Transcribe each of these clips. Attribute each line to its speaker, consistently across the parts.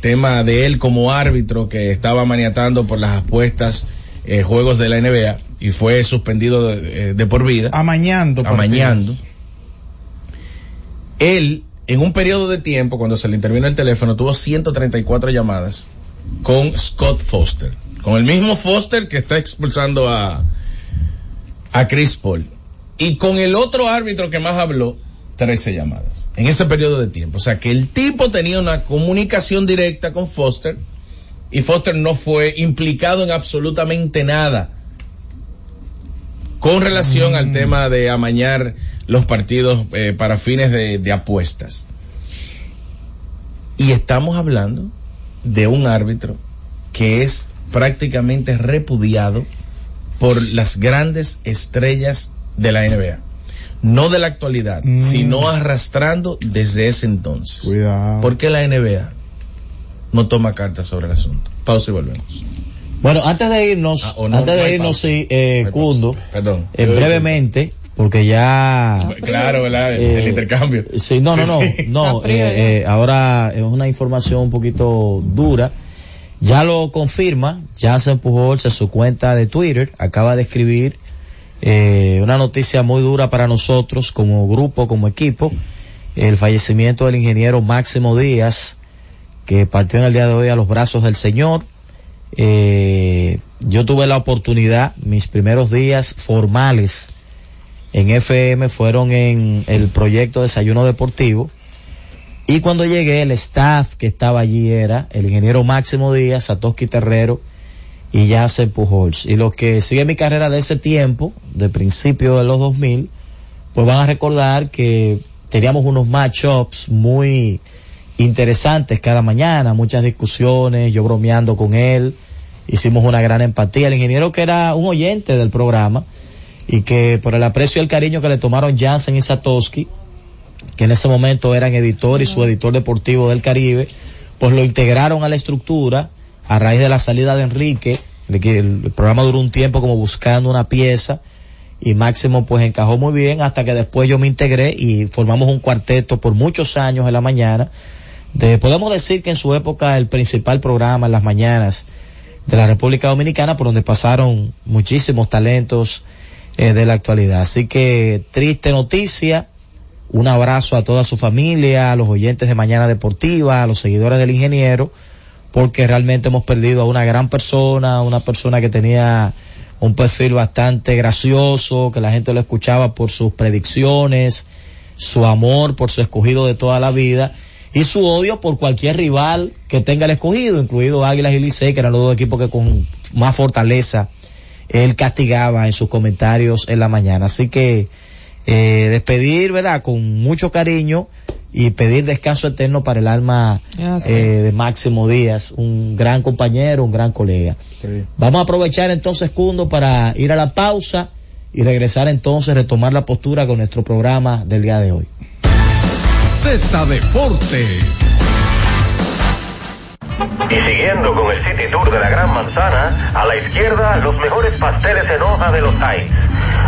Speaker 1: tema de él como árbitro que estaba maniatando por las apuestas eh, juegos de la NBA y fue suspendido de, de por vida.
Speaker 2: Amañando.
Speaker 1: Amañando. Él, en un periodo de tiempo, cuando se le intervino el teléfono, tuvo 134 llamadas con Scott Foster. Con el mismo Foster que está expulsando a, a Chris Paul. Y con el otro árbitro que más habló, 13 llamadas. En ese periodo de tiempo. O sea que el tipo tenía una comunicación directa con Foster y Foster no fue implicado en absolutamente nada con relación al mm. tema de amañar los partidos eh, para fines de, de apuestas. Y estamos hablando de un árbitro que es prácticamente repudiado por las grandes estrellas de la NBA. No de la actualidad, mm. sino arrastrando desde ese entonces.
Speaker 2: Cuidado.
Speaker 1: ¿Por qué la NBA no toma cartas sobre el asunto? Pausa y volvemos.
Speaker 3: Bueno, antes de irnos, ah, no, antes no de irnos, sí, eh, Cundo,
Speaker 1: perdón,
Speaker 3: eh, brevemente, porque ya...
Speaker 1: Claro, ¿verdad? El, eh, el intercambio.
Speaker 3: Sí, no, no, no, sí. no, eh, eh, ahora es una información un poquito dura. Ya lo confirma, ya se empujó en su cuenta de Twitter, acaba de escribir eh, una noticia muy dura para nosotros como grupo, como equipo, el fallecimiento del ingeniero Máximo Díaz, que partió en el día de hoy a los brazos del Señor. Eh, yo tuve la oportunidad, mis primeros días formales en FM fueron en el proyecto Desayuno Deportivo. Y cuando llegué, el staff que estaba allí era el ingeniero Máximo Díaz, Satoshi Terrero y se Pujols. Y los que siguen mi carrera de ese tiempo, de principio de los 2000, pues van a recordar que teníamos unos matchups muy interesantes cada mañana, muchas discusiones, yo bromeando con él, hicimos una gran empatía. El ingeniero que era un oyente del programa y que por el aprecio y el cariño que le tomaron Jansen y Satoshi, que en ese momento eran editor y su editor deportivo del Caribe, pues lo integraron a la estructura a raíz de la salida de Enrique, de que el, programa duró un tiempo como buscando una pieza y Máximo pues encajó muy bien hasta que después yo me integré y formamos un cuarteto por muchos años en la mañana. De, podemos decir que en su época el principal programa en las mañanas de la República Dominicana por donde pasaron muchísimos talentos eh, de la actualidad. Así que triste noticia, un abrazo a toda su familia, a los oyentes de Mañana Deportiva, a los seguidores del ingeniero porque realmente hemos perdido a una gran persona, una persona que tenía un perfil bastante gracioso, que la gente lo escuchaba por sus predicciones, su amor por su escogido de toda la vida y su odio por cualquier rival que tenga el escogido, incluido Águilas y Licey, que eran los dos equipos que con más fortaleza él castigaba en sus comentarios en la mañana. Así que eh, despedir, ¿verdad? Con mucho cariño y pedir descanso eterno para el alma ah, sí. eh, de Máximo Díaz, un gran compañero, un gran colega. Sí. Vamos a aprovechar entonces, Cundo, para ir a la pausa y regresar entonces, retomar la postura con nuestro programa del día de hoy.
Speaker 4: Z Deportes.
Speaker 5: Y siguiendo con el City Tour de la Gran Manzana, a la izquierda los mejores pasteles en hoja de los Times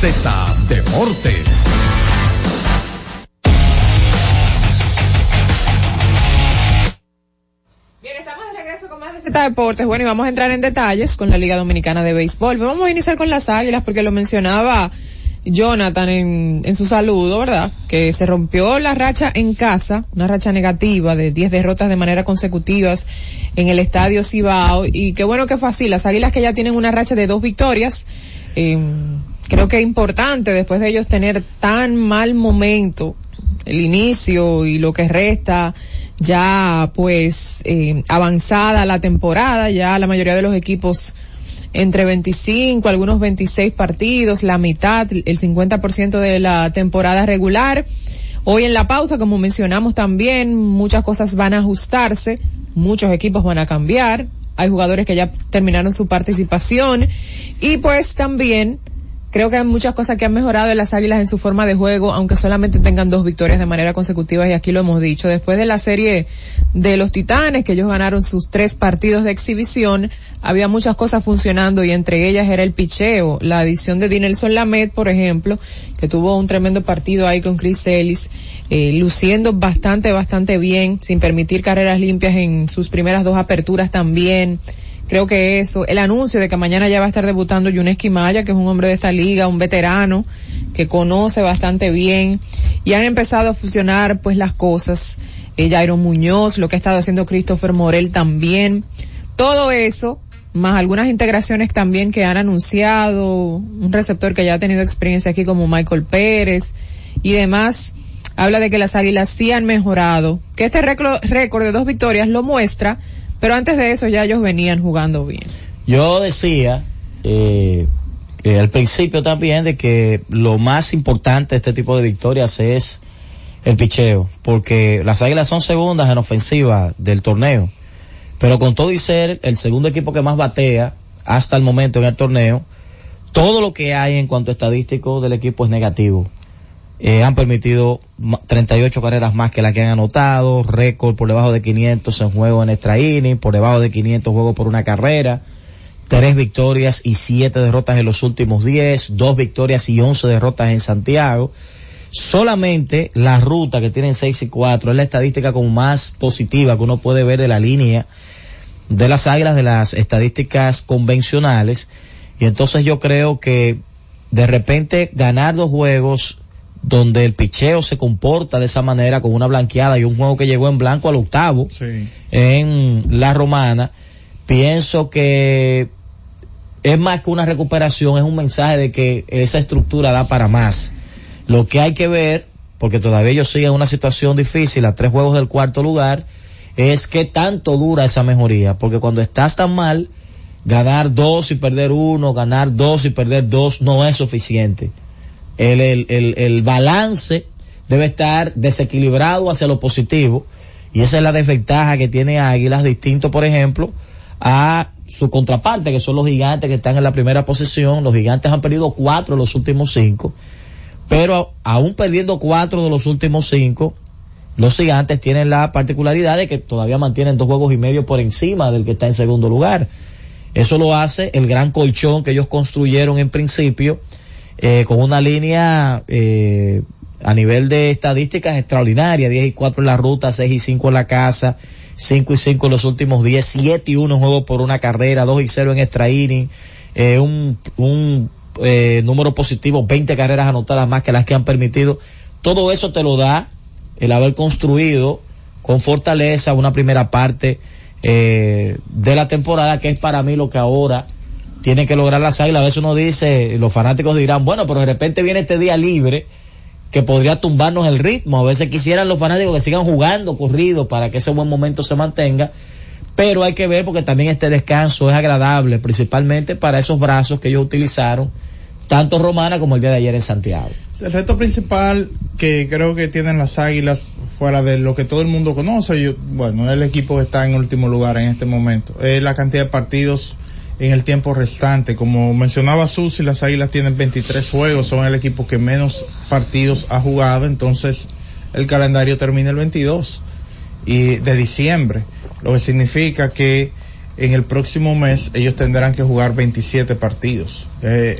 Speaker 4: Z Deportes.
Speaker 6: Bien, estamos de regreso con más de Z Deportes. Bueno, y vamos a entrar en detalles con la Liga Dominicana de Béisbol. Vamos a iniciar con las Águilas porque lo mencionaba Jonathan en, en su saludo, ¿verdad? Que se rompió la racha en casa, una racha negativa de 10 derrotas de manera consecutivas en el estadio Cibao. Y qué bueno que fue así. Las Águilas que ya tienen una racha de dos victorias. Eh, creo que es importante después de ellos tener tan mal momento el inicio y lo que resta ya pues eh, avanzada la temporada, ya la mayoría de los equipos entre 25, algunos 26 partidos, la mitad, el 50% de la temporada regular. Hoy en la pausa, como mencionamos también, muchas cosas van a ajustarse, muchos equipos van a cambiar, hay jugadores que ya terminaron su participación y pues también Creo que hay muchas cosas que han mejorado en las Águilas en su forma de juego, aunque solamente tengan dos victorias de manera consecutiva y aquí lo hemos dicho. Después de la serie de los Titanes, que ellos ganaron sus tres partidos de exhibición, había muchas cosas funcionando y entre ellas era el picheo. La adición de Dinelson Lamet, por ejemplo, que tuvo un tremendo partido ahí con Chris Ellis, eh, luciendo bastante, bastante bien, sin permitir carreras limpias en sus primeras dos aperturas también creo que eso, el anuncio de que mañana ya va a estar debutando Yuneski Maya, que es un hombre de esta liga, un veterano, que conoce bastante bien, y han empezado a fusionar pues las cosas, eh, Jairo Muñoz, lo que ha estado haciendo Christopher Morel también, todo eso, más algunas integraciones también que han anunciado, un receptor que ya ha tenido experiencia aquí como Michael Pérez y demás, habla de que las águilas sí han mejorado, que este récord de dos victorias lo muestra, pero antes de eso ya ellos venían jugando bien.
Speaker 3: Yo decía, eh, que al principio también de que lo más importante de este tipo de victorias es el picheo, porque las Águilas son segundas en ofensiva del torneo, pero con todo y ser el segundo equipo que más batea hasta el momento en el torneo, todo lo que hay en cuanto a estadístico del equipo es negativo. Eh, han permitido 38 carreras más que las que han anotado, récord por debajo de 500 en juego en extra inning, por debajo de 500 juegos por una carrera, tres victorias y siete derrotas en los últimos 10, dos victorias y 11 derrotas en Santiago. Solamente la ruta que tienen 6 y 4 es la estadística como más positiva que uno puede ver de la línea de las águilas de las estadísticas convencionales. Y entonces yo creo que de repente ganar dos juegos donde el picheo se comporta de esa manera con una blanqueada y un juego que llegó en blanco al octavo en la romana, pienso que es más que una recuperación, es un mensaje de que esa estructura da para más. Lo que hay que ver, porque todavía ellos siguen en una situación difícil a tres juegos del cuarto lugar, es qué tanto dura esa mejoría, porque cuando estás tan mal, ganar dos y perder uno, ganar dos y perder dos no es suficiente el, el, el, balance debe estar desequilibrado hacia lo positivo. Y esa es la desventaja que tiene Águilas distinto por ejemplo a su contraparte que son los gigantes que están en la primera posición. Los gigantes han perdido cuatro en los últimos cinco. Pero aún perdiendo cuatro de los últimos cinco, los gigantes tienen la particularidad de que todavía mantienen dos juegos y medio por encima del que está en segundo lugar. Eso lo hace el gran colchón que ellos construyeron en principio, eh, con una línea eh, a nivel de estadísticas extraordinaria, 10 y 4 en la ruta, 6 y 5 en la casa, 5 y 5 en los últimos 10, 7 y 1 juegos por una carrera, 2 y 0 en extra inning, eh, un, un eh, número positivo, 20 carreras anotadas más que las que han permitido. Todo eso te lo da el haber construido con fortaleza una primera parte eh, de la temporada, que es para mí lo que ahora tiene que lograr las águilas. A veces uno dice, los fanáticos dirán, bueno, pero de repente viene este día libre que podría tumbarnos el ritmo. A veces quisieran los fanáticos que sigan jugando corrido para que ese buen momento se mantenga. Pero hay que ver porque también este descanso es agradable, principalmente para esos brazos que ellos utilizaron tanto Romana como el día de ayer en Santiago.
Speaker 2: El reto principal que creo que tienen las Águilas, fuera de lo que todo el mundo conoce, bueno, el equipo está en último lugar en este momento, es la cantidad de partidos en el tiempo restante. Como mencionaba Susi, las Águilas tienen 23 juegos, son el equipo que menos partidos ha jugado, entonces el calendario termina el 22 y de diciembre, lo que significa que en el próximo mes ellos tendrán que jugar 27 partidos. Eh,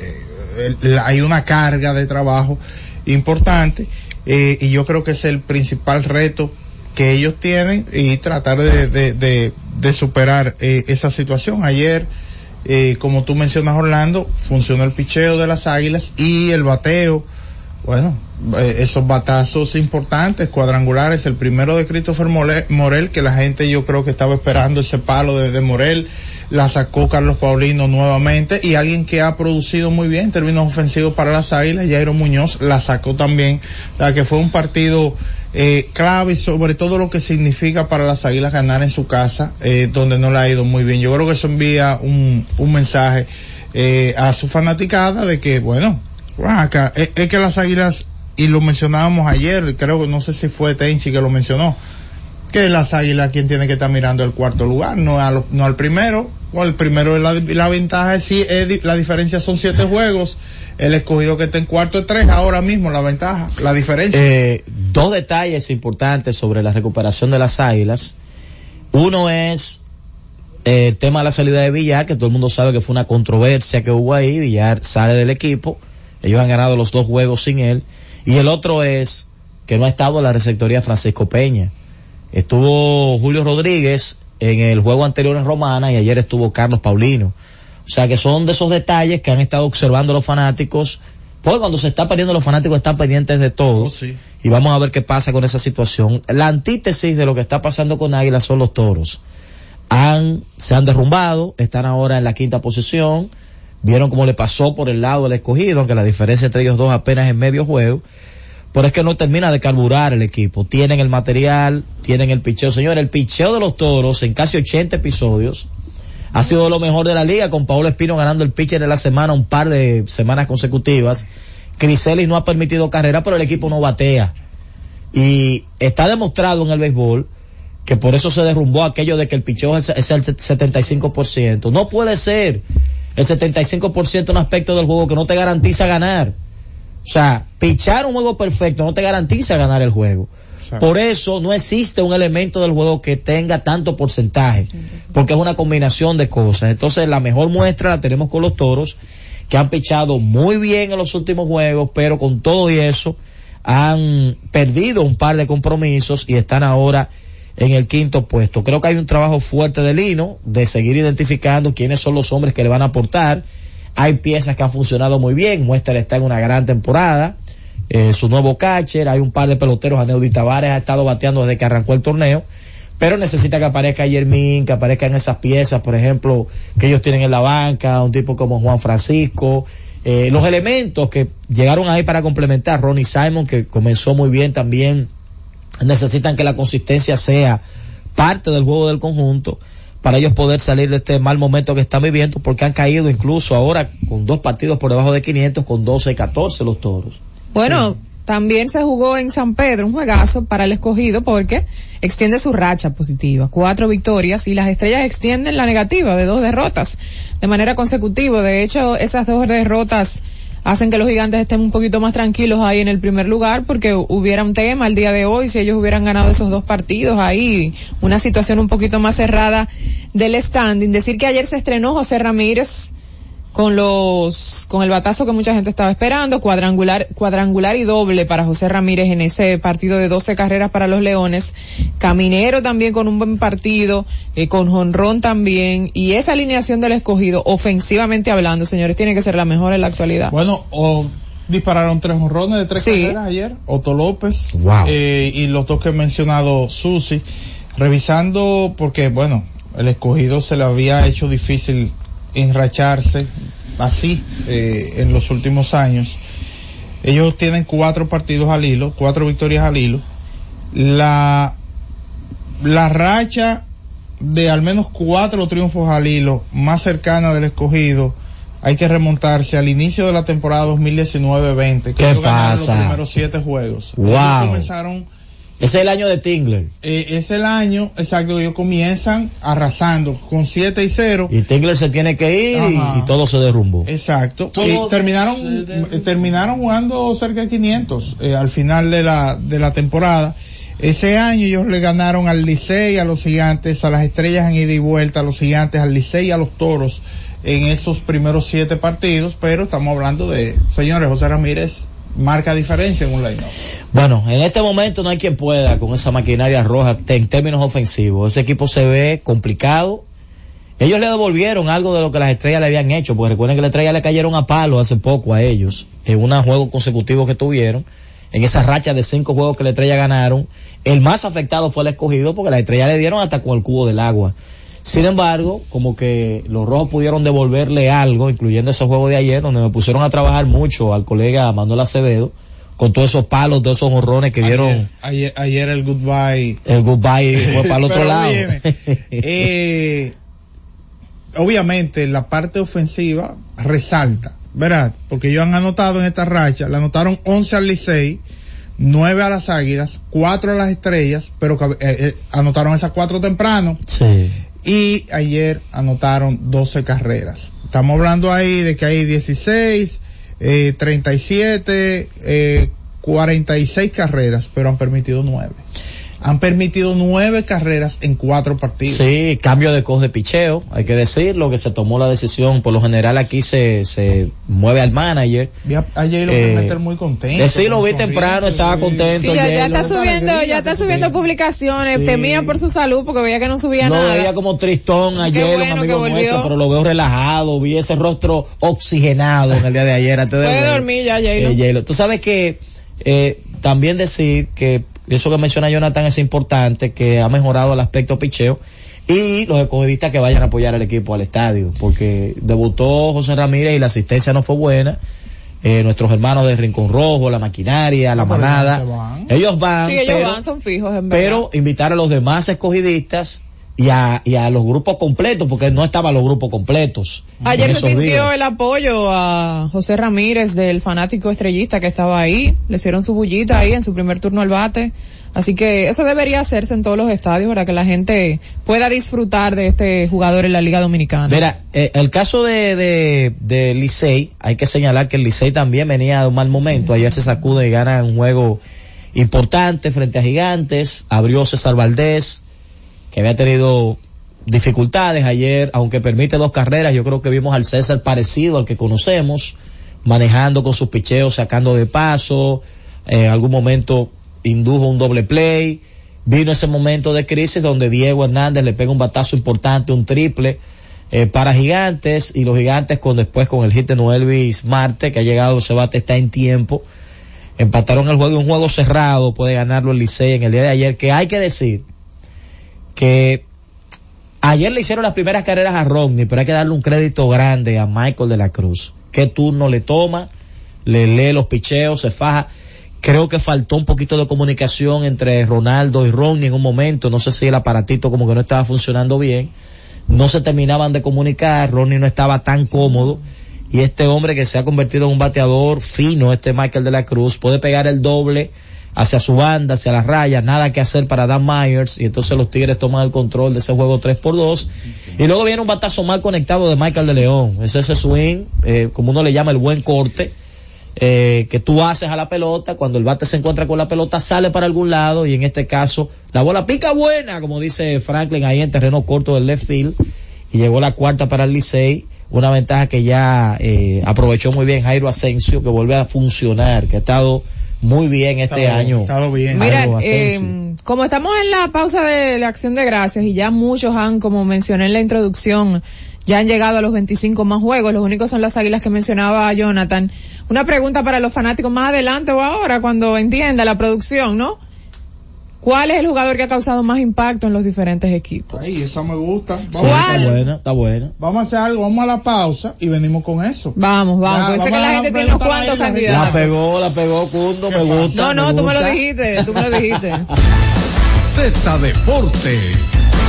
Speaker 2: hay una carga de trabajo importante eh, y yo creo que es el principal reto que ellos tienen y tratar de, superar eh, esa situación. Ayer, eh, como tú mencionas Orlando, funcionó el picheo de las águilas y el bateo. Bueno, esos batazos importantes, cuadrangulares, el primero de Christopher Morel, que la gente yo creo que estaba esperando ese palo de, de Morel la sacó Carlos Paulino nuevamente. Y alguien que ha producido muy bien términos ofensivos para las Águilas, Jairo Muñoz, la sacó también, la que fue un partido eh, clave sobre todo lo que significa para las Águilas ganar en su casa, eh, donde no le ha ido muy bien. Yo creo que eso envía un, un mensaje eh, a su fanaticada de que, bueno, acá, es, que las Águilas, y lo mencionábamos ayer, creo que no sé si fue Tenchi que lo mencionó, que las águilas quien tiene que estar mirando el cuarto lugar, no, a no al primero, o el primero es la, ventaja si es, la diferencia son siete juegos, el escogido que está en cuarto es tres, ahora mismo la ventaja, la diferencia.
Speaker 3: Eh, dos detalles importantes sobre la recuperación de las águilas. Uno es eh, el tema de la salida de Villar, que todo el mundo sabe que fue una controversia que hubo ahí, Villar sale del equipo, ellos han ganado los dos juegos sin él, y el otro es que no ha estado la receptoría Francisco Peña Estuvo Julio Rodríguez en el juego anterior en Romana y ayer estuvo Carlos Paulino. O sea que son de esos detalles que han estado observando los fanáticos. Pues cuando se está perdiendo los fanáticos están pendientes de todo. Oh, sí. Y vamos a ver qué pasa con esa situación. La antítesis de lo que está pasando con Águila son los toros. Han, se han derrumbado, están ahora en la quinta posición. Vieron cómo le pasó por el lado del escogido, aunque la diferencia entre ellos dos apenas es medio juego pero es que no termina de carburar el equipo. Tienen el material, tienen el picheo. Señor, el picheo de los toros en casi 80 episodios ha sido lo mejor de la liga, con Paolo Espino ganando el pitcher de la semana un par de semanas consecutivas. Criselis no ha permitido carrera, pero el equipo no batea. Y está demostrado en el béisbol que por eso se derrumbó aquello de que el picheo es el 75%. No puede ser el 75% un aspecto del juego que no te garantiza ganar. O sea, pichar un juego perfecto no te garantiza ganar el juego. Por eso no existe un elemento del juego que tenga tanto porcentaje, porque es una combinación de cosas. Entonces la mejor muestra la tenemos con los toros, que han pichado muy bien en los últimos juegos, pero con todo y eso han perdido un par de compromisos y están ahora en el quinto puesto. Creo que hay un trabajo fuerte de Lino de seguir identificando quiénes son los hombres que le van a aportar hay piezas que han funcionado muy bien. Muestra está en una gran temporada. Eh, su nuevo catcher, hay un par de peloteros, Aneudi Tavares ha estado bateando desde que arrancó el torneo, pero necesita que aparezca Yermín, que aparezcan esas piezas, por ejemplo, que ellos tienen en la banca, un tipo como Juan Francisco, eh, los elementos que llegaron ahí para complementar, Ronnie Simon, que comenzó muy bien también, necesitan que la consistencia sea parte del juego del conjunto para ellos poder salir de este mal momento que están viviendo, porque han caído incluso ahora con dos partidos por debajo de 500, con 12 y 14 los toros.
Speaker 6: Bueno, también se jugó en San Pedro un juegazo para el escogido porque extiende su racha positiva, cuatro victorias y las estrellas extienden la negativa de dos derrotas de manera consecutiva. De hecho, esas dos derrotas hacen que los gigantes estén un poquito más tranquilos ahí en el primer lugar porque hubiera un tema el día de hoy si ellos hubieran ganado esos dos partidos ahí, una situación un poquito más cerrada del standing. Decir que ayer se estrenó José Ramírez con los con el batazo que mucha gente estaba esperando, cuadrangular cuadrangular y doble para José Ramírez en ese partido de 12 carreras para los Leones, Caminero también con un buen partido, eh, con Jonrón también y esa alineación del escogido ofensivamente hablando, señores, tiene que ser la mejor en la actualidad.
Speaker 2: Bueno, o dispararon tres jonrones de tres carreras ayer, Otto López
Speaker 3: wow.
Speaker 2: eh, y los dos que he mencionado Susi, revisando porque bueno, el escogido se le había hecho difícil enracharse así eh, en los últimos años. Ellos tienen cuatro partidos al hilo, cuatro victorias al hilo. La, la racha de al menos cuatro triunfos al hilo más cercana del escogido hay que remontarse al inicio de la temporada 2019-20 que
Speaker 3: ¿Qué
Speaker 2: ellos ganaron
Speaker 3: pasa?
Speaker 2: los primeros siete juegos.
Speaker 3: Wow.
Speaker 2: Ellos comenzaron
Speaker 3: es el año de Tingler.
Speaker 2: eh, es el año exacto ellos comienzan arrasando con 7 y 0
Speaker 3: Y Tingler se tiene que ir y, todo se derrumbó.
Speaker 2: Exacto.
Speaker 3: Todo
Speaker 2: Y terminaron, eh, terminaron jugando cerca de 500 eh, al final de la, de la temporada. Ese año ellos le ganaron al Licey, a los Gigantes, a las Estrellas en ida y vuelta, a los Gigantes, al Licey y a los Toros en esos primeros siete partidos, pero estamos hablando de, señores, José Ramírez marca diferencia en un line
Speaker 3: Bueno, en este momento no hay quien pueda con esa maquinaria roja en términos ofensivos. Ese equipo se ve complicado. Ellos le devolvieron algo de lo que las estrellas le habían hecho, porque recuerden que las estrellas le cayeron a palo hace poco a ellos, en un juego consecutivo que tuvieron, en esa racha de cinco juegos que la estrella ganaron. El más afectado fue el escogido porque las estrellas le dieron hasta con el cubo del agua. Sin embargo, como que los rojos pudieron devolverle algo, incluyendo ese juego de ayer, donde me pusieron a trabajar mucho al colega Manuel Acevedo, con todos esos palos, todos esos horrones que dieron
Speaker 2: Ayer, ayer, ayer el goodbye
Speaker 3: el goodbye fue para el otro lado.
Speaker 2: eh, obviamente la parte ofensiva resalta, ¿verdad? Porque ellos han anotado en esta racha, le anotaron 11 al Licey, 9 a las Águilas, 4 a las Estrellas, pero eh, eh, anotaron esas 4 temprano
Speaker 3: sí.
Speaker 2: Y ayer anotaron 12 carreras. Estamos hablando ahí de que hay 16, eh, 37, eh, 46 carreras, pero han permitido 9. Han permitido 9 carreras en 4 partidos.
Speaker 3: Sí, cambio de coach de picheo, hay que decirlo, que se tomó la decisión, por lo general aquí se, se mueve al manager.
Speaker 2: Vi a, a J-Lo
Speaker 3: Eh,
Speaker 2: meter muy contento.
Speaker 3: eh, sí, lo vi temprano, estaba contento.
Speaker 6: Sí, ya, está subiendo, ya está subiendo publicaciones,
Speaker 3: Sí.
Speaker 6: temía por su salud porque veía que no subía
Speaker 3: Lo
Speaker 6: nada.
Speaker 3: veía como tristón
Speaker 6: Qué
Speaker 3: ayer,
Speaker 6: bueno
Speaker 3: un
Speaker 6: que
Speaker 3: amigo
Speaker 6: volvió.
Speaker 3: nuestro, pero lo veo relajado, vi ese rostro oxigenado en el día de ayer antes de
Speaker 6: Puede
Speaker 3: ver.
Speaker 6: dormir ya, J-Lo.
Speaker 3: Eh. Tú sabes que eh, también decir que eso que menciona Jonathan es importante, que ha mejorado el aspecto picheo y los escogidistas que vayan a apoyar al equipo al estadio, porque debutó José Ramírez y la asistencia no fue buena. Eh, nuestros hermanos de Rincón Rojo, la maquinaria, la manada,
Speaker 2: ellos van.
Speaker 3: ellos van,
Speaker 6: Sí, ellos
Speaker 3: pero,
Speaker 6: van, son fijos, en
Speaker 3: pero invitar a los demás escogidistas y a, y a los grupos completos, porque no estaban los grupos completos.
Speaker 6: Ayer se sintió
Speaker 3: días.
Speaker 6: el apoyo a José Ramírez del fanático estrellista que estaba ahí. Le hicieron su bullita ahí en su primer turno al bate. Así que eso debería hacerse en todos los estadios para que la gente pueda disfrutar de este jugador en la Liga Dominicana.
Speaker 3: Mira, eh, el caso de, de, de Licey, hay que señalar que el Licey también venía de un mal momento. Ayer se sacude y gana un juego importante frente a Gigantes. Abrió César Valdés, que había tenido dificultades ayer, aunque permite dos carreras. Yo creo que vimos al César parecido al que conocemos, manejando con sus picheos, sacando de paso. eh, en algún momento indujo un doble play. Vino ese momento de crisis donde Diego Hernández le pega un batazo importante, un triple eh, para Gigantes y los Gigantes con después con el hit de Noelvis Marte que ha llegado ese bate está en tiempo. Empataron el juego, un juego cerrado, puede ganarlo el Licey en el día de ayer, que hay que decir que ayer le hicieron las primeras carreras a Rodney, pero hay que darle un crédito grande a Michael de la Cruz. ¿Qué turno le toma? Le lee los picheos, se faja. Creo que faltó un poquito de comunicación entre Ronaldo y Rodney en un momento. No sé si el aparatito como que no estaba funcionando bien. No se terminaban de comunicar. Rodney no estaba tan cómodo. Y este hombre que se ha convertido en un bateador fino, este Michael de la Cruz, puede pegar el doble hacia su banda, hacia las rayas, nada que hacer para Dan Myers, y entonces los Tigres toman el control de ese juego 3 por 2 y luego viene un batazo mal conectado de Michael de León, es ese swing, eh, como uno le llama el buen corte, eh, que tú haces a la pelota, cuando el bate se encuentra con la pelota sale para algún lado y en este caso la bola pica buena, como dice Franklin ahí en terreno corto del left field y llegó la cuarta para el Licey, una ventaja que ya eh, aprovechó muy bien Jairo Asensio, que vuelve a funcionar, que ha estado muy bien este
Speaker 2: Estado-
Speaker 3: año.
Speaker 2: estado bien.
Speaker 6: Mira, eh, como estamos en la pausa de la acción de gracias y ya muchos han, como mencioné en la introducción, ya han llegado a los 25 más juegos, los únicos son las águilas que mencionaba Jonathan. Una pregunta para los fanáticos más adelante o ahora, cuando entienda la producción, ¿no? ¿Cuál es el jugador que ha causado más impacto en los diferentes equipos?
Speaker 2: Ay, esa me gusta. Vamos,
Speaker 6: ¿Cuál?
Speaker 3: está buena, está buena.
Speaker 2: vamos a hacer algo, vamos a la pausa y venimos con eso.
Speaker 6: Vamos, vamos, sé que la gente tiene unos cuantos
Speaker 2: ahí la
Speaker 6: candidatos.
Speaker 3: pegó, la pegó Cundo, me gusta.
Speaker 6: No, no, tú me lo dijiste, tú me lo dijiste.
Speaker 4: Z Deportes.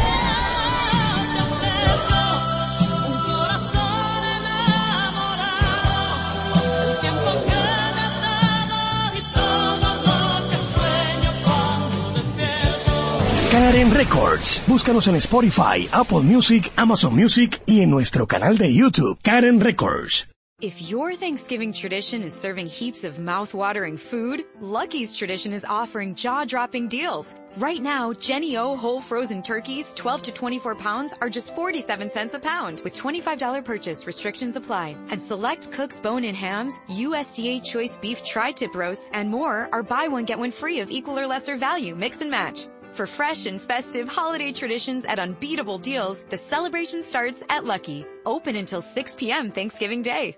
Speaker 7: Karen Records. Búscanos en Spotify, Apple Music, Amazon Music y en nuestro canal de YouTube, Karen Records.
Speaker 8: If your Thanksgiving tradition is serving heaps of mouth-watering food, Lucky's tradition is offering jaw-dropping deals. Right now, Jenny O whole frozen turkeys, 12 to 24 pounds, are just 47 cents a pound with $25 purchase restrictions apply. And select Cook's bone-in hams, USDA choice beef tri-tip roasts, and more are buy one get one free of equal or lesser value, mix and match. For fresh and festive holiday traditions at unbeatable deals, the celebration starts at Lucky. Open until 6 p.m. Thanksgiving Day.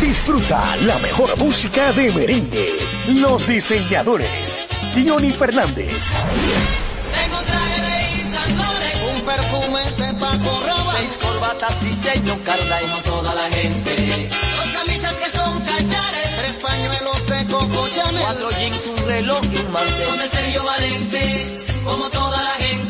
Speaker 7: Disfruta la mejor música de merengue. Los diseñadores. Johnny Fernández.
Speaker 9: Tengo un traje de un perfume de Paco Rabanne, seis corbatas diseño Carla como toda la gente, dos camisas que son cachares, tres pañuelos de Coco Chanel, cuatro jeans, un reloj y un mantel, un Sergio Valente, como toda la gente.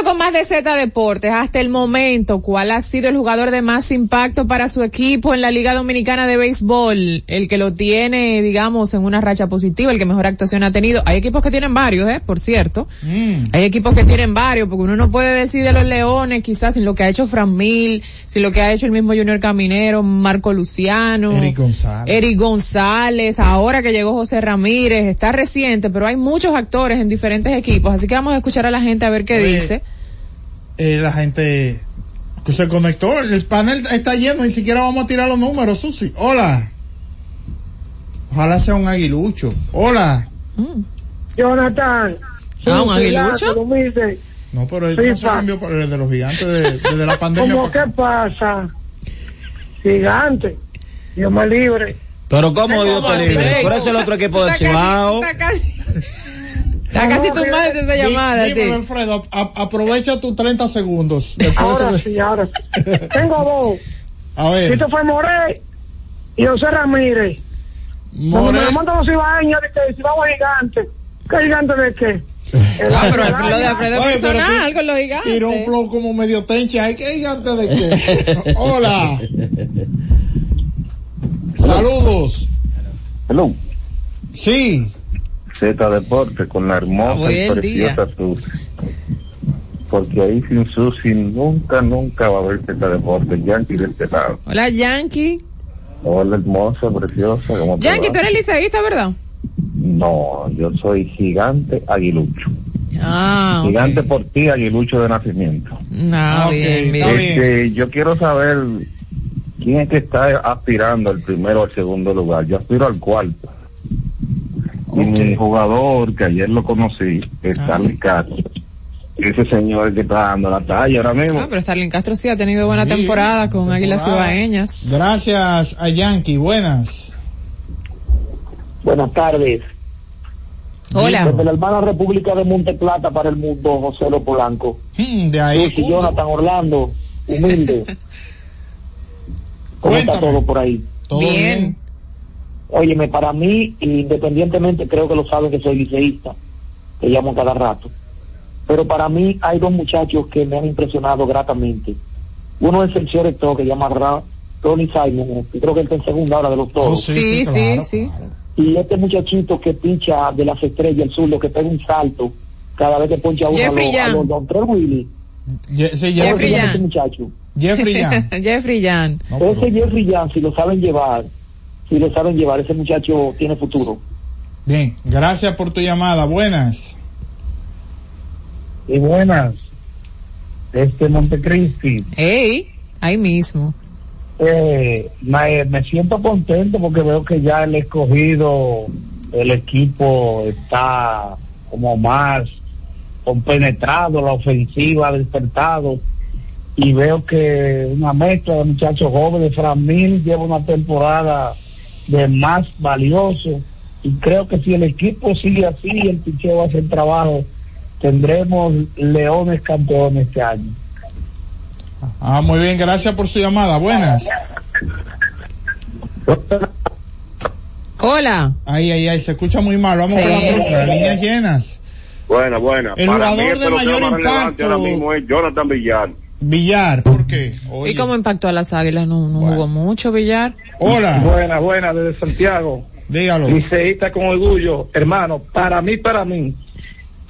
Speaker 6: Regreso con más de Z Deportes. Hasta el momento, ¿cuál ha sido el jugador de más impacto para su equipo en la Liga Dominicana de Béisbol? El que lo tiene, digamos, en una racha positiva, el que mejor actuación ha tenido. Hay equipos que tienen varios, ¿eh? Por cierto.
Speaker 2: Mm.
Speaker 6: Hay equipos que tienen varios, porque uno no puede decir de los Leones, quizás, sin lo que ha hecho Fran Mil, sin lo que ha hecho el mismo Junior Caminero, Marco Luciano.
Speaker 2: Eric González.
Speaker 6: Eric González, ahora que llegó José Ramírez, está reciente, pero hay muchos actores en diferentes equipos, así que vamos a escuchar a la gente a ver qué dice.
Speaker 2: Eh, la gente que se conectó, el panel está lleno, ni siquiera vamos a tirar los números, Susi. Hola. Ojalá sea un aguilucho. Hola.
Speaker 6: Mm.
Speaker 10: Jonathan.
Speaker 6: Ah, un aguilucho.
Speaker 2: No, pero él no se cambió por el de los gigantes de- desde la pandemia.
Speaker 10: ¿Cómo
Speaker 2: acá.
Speaker 10: pasa? Gigante. Dios me libre.
Speaker 3: Pero ¿cómo Dios
Speaker 6: ¿Cómo
Speaker 3: te libre? Por eso el otro equipo del Cibao.
Speaker 6: Está casi,
Speaker 10: No,
Speaker 6: tumbada esa llamada,
Speaker 2: dímelo,
Speaker 6: tío.
Speaker 2: Alfredo, a- aprovecha tus 30 segundos.
Speaker 10: Ahora
Speaker 2: de-
Speaker 10: sí, ahora sí. Tengo dos.
Speaker 2: A ver.
Speaker 10: Christopher Moré y José Ramírez. Cuando me lo montan los vamos a gigantes. ¿Qué gigante de qué?
Speaker 6: Ah, pero lo de Alfredo
Speaker 2: Oye,
Speaker 6: personal
Speaker 2: tú
Speaker 6: con los gigantes.
Speaker 2: Tiró un flow como medio tencha. ¿Ay, qué gigante de qué? Hola. Saludos.
Speaker 11: Hello.
Speaker 2: Sí.
Speaker 11: Z Deporte con la hermosa y
Speaker 6: día.
Speaker 11: preciosa Susi. Porque ahí sin Susi nunca, nunca va a haber Z Deporte. Yankee de este lado.
Speaker 6: Hola, Yankee.
Speaker 11: Hola, hermosa, preciosa. ¿cómo te
Speaker 6: Yankee,
Speaker 11: va?
Speaker 6: tú eres liceísta, ¿verdad?
Speaker 11: No, yo soy gigante aguilucho.
Speaker 6: Ah.
Speaker 11: Gigante por ti, aguilucho de nacimiento.
Speaker 6: Ah,
Speaker 2: Ok,
Speaker 6: bien,
Speaker 2: está
Speaker 6: bien.
Speaker 2: bien.
Speaker 11: Este, yo quiero saber quién es que está aspirando al primero o al segundo lugar. Yo aspiro al cuarto. Mi jugador, que ayer lo conocí, es
Speaker 6: Ah.
Speaker 11: Stanley Castro. Ese señor que está dando la talla ahora mismo.
Speaker 6: Ah, pero Starling Castro sí ha tenido buena
Speaker 2: Sí,
Speaker 6: temporada con Águilas. Ibaeñas.
Speaker 2: Gracias a Yankee. Buenas.
Speaker 10: Buenas tardes.
Speaker 6: Hola.
Speaker 10: Desde la hermana República de Monteplata para el mundo, José Lo Polanco.
Speaker 2: Hmm, de ahí.
Speaker 10: Lucy, Jonathan Orlando, humilde. ¿Cómo está todo por ahí?
Speaker 2: ¿Todo
Speaker 6: Bien.
Speaker 10: Óyeme, para mí, independientemente, creo que lo saben que soy liceísta, te llamo cada rato. Pero para mí hay dos muchachos que me han impresionado gratamente. Uno es el señor que llama Ra- Tony Simon, que creo que él está en segunda hora de los
Speaker 2: Oh,
Speaker 10: toros.
Speaker 6: Sí, sí,
Speaker 2: claro,
Speaker 6: sí.
Speaker 2: claro.
Speaker 10: Y este muchachito que pincha de las estrellas, el zurdo, que pega un salto cada vez que poncha uno
Speaker 6: Jeffrey
Speaker 10: a los, a
Speaker 6: Young.
Speaker 10: los Don Trey Willy.
Speaker 2: Ye- sí,
Speaker 10: ¿Cómo se
Speaker 6: Jeffrey
Speaker 10: muchacho?
Speaker 2: Jeffrey Young.
Speaker 6: Jeffrey Jan.
Speaker 2: No, pero-
Speaker 10: Ese Jeffrey Young, si lo saben llevar, si lo saben llevar, ese muchacho tiene futuro.
Speaker 2: Bien, gracias por tu llamada. Buenas.
Speaker 10: Y buenas, este Montecristi,
Speaker 6: Ey, ahí mismo.
Speaker 10: eh, me, me siento contento porque veo que ya el escogido, el equipo está como más compenetrado, la ofensiva ha despertado y veo que una mezcla de muchachos jóvenes, Fran Mil lleva una temporada de más valioso y creo que si el equipo sigue así y el picheo hace el trabajo, tendremos leones campeones este año.
Speaker 2: Ah, muy bien, gracias por su llamada. Buenas.
Speaker 6: Hola.
Speaker 2: Ahí, ahí, ahí, se escucha muy mal. Vamos
Speaker 6: Sí.
Speaker 2: con la próxima. Líneas llenas.
Speaker 11: Buena, buena.
Speaker 2: El
Speaker 11: Para
Speaker 2: jugador
Speaker 11: mí,
Speaker 2: de mayor impacto-
Speaker 11: ahora mismo es Jonathan Villar.
Speaker 2: Villar, ¿por qué? Oye.
Speaker 6: ¿Y cómo impactó a las Águilas? No, no
Speaker 2: Bueno.
Speaker 6: jugó mucho Villar.
Speaker 2: Hola,
Speaker 10: Buena, buena, desde Santiago.
Speaker 2: dígalo.
Speaker 10: Liceísta con orgullo, hermano, para mí, para mí,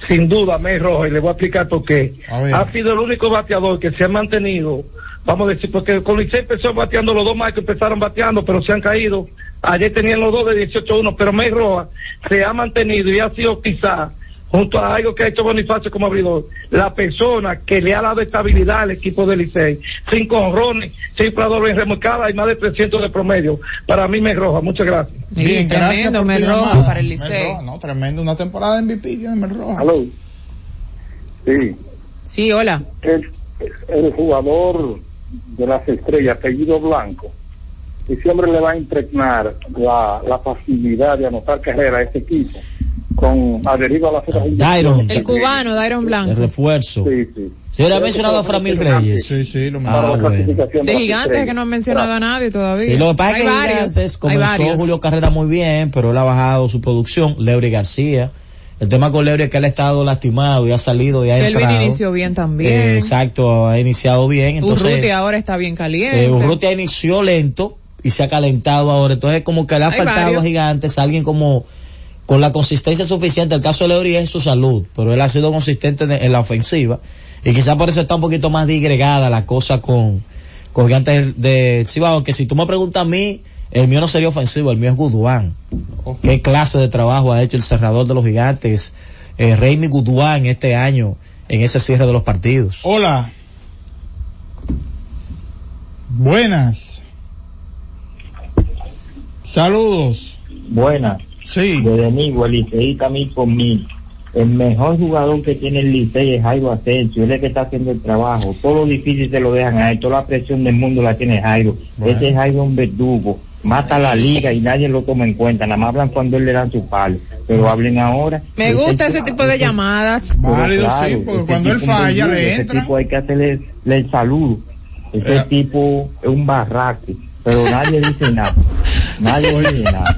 Speaker 10: sin duda, May Rojo, y le voy a explicar por qué. Ha sido el único bateador que se ha mantenido, vamos a decir, porque con Licey empezó bateando los dos más que empezaron bateando, pero se han caído. Ayer tenían los dos de 18-1, pero May Roja se ha mantenido y ha sido quizá, junto a algo que ha hecho Bonifacio como abridor, la persona que le ha dado estabilidad al equipo de Licey. Cinco honrones, cinco dobles remolcadas y más de 300 de promedio. Para mí, May Roja, muchas gracias.
Speaker 2: Bien, gracias
Speaker 6: tremendo, me
Speaker 2: llamada.
Speaker 6: para el Licey.
Speaker 2: Roja, No, tremendo, una temporada de MVP tiene Mel Roja.
Speaker 11: Aló. Sí.
Speaker 6: Sí, hola.
Speaker 11: El, el jugador de las estrellas, apellido Blanco, ese hombre le va a impregnar la, la facilidad de anotar carrera a este equipo con adherido a las otras
Speaker 3: Dairon.
Speaker 6: El cubano, Dairon
Speaker 3: El
Speaker 6: Blanco.
Speaker 3: refuerzo.
Speaker 11: Sí, sí.
Speaker 3: Se hubiera mencionado a Framil Reyes.
Speaker 2: Sí, sí, lo
Speaker 3: Ah,
Speaker 11: la
Speaker 3: bueno.
Speaker 11: clasificación
Speaker 6: De gigantes que no han mencionado a nadie todavía.
Speaker 3: Sí, lo que pasa es que
Speaker 6: varios.
Speaker 3: Gigantes comenzó. Julio Carrera muy bien, pero él ha bajado su producción. Leury García. El tema con Leury es que él ha estado lastimado y ha salido y ha
Speaker 6: Kelvin
Speaker 3: entrado.
Speaker 6: inició bien también.
Speaker 3: Eh, exacto, ha iniciado bien. Entonces,
Speaker 6: Urruti ahora está bien caliente.
Speaker 3: eh, Urrutia inició lento y se ha calentado ahora. Entonces, como que le ha
Speaker 6: Hay
Speaker 3: faltado
Speaker 6: varios.
Speaker 3: a Gigantes alguien como con la consistencia suficiente. El caso de Leury es su salud, pero él ha sido consistente en, en la ofensiva. Y quizá por eso está un poquito más digregada la cosa con, con Gigantes de Cibao. Que si tú me preguntas a mí, el mío no sería ofensivo, el mío es Guduán. ¿Qué clase de trabajo ha hecho el cerrador de los Gigantes? Eh, Raimi Guduán este año en ese cierre de los partidos.
Speaker 2: Hola. Buenas. Saludos.
Speaker 10: Buenas.
Speaker 2: Sí.
Speaker 10: Desde mí, el liceísta mil por mil. El mejor jugador que tiene el Licey es Jairo Asensio, él es el que está haciendo el trabajo. Todo lo difícil se lo dejan a él, toda la presión del mundo la tiene Jairo.
Speaker 2: Bueno.
Speaker 10: Ese Jairo es un verdugo, mata la liga y nadie lo toma en cuenta, nada más hablan cuando él le dan su palo. Pero hablen ahora.
Speaker 6: Me gusta ese tipo de llamadas.
Speaker 2: Válido,
Speaker 10: claro,
Speaker 2: sí, porque
Speaker 10: ese
Speaker 2: cuando él falla
Speaker 10: verdugo,
Speaker 2: le
Speaker 10: ese
Speaker 2: entra.
Speaker 10: tipo hay que hacerle le el saludo. Ese
Speaker 2: Eh.
Speaker 10: tipo es un barraque, pero nadie dice nada. Nadie dice nada.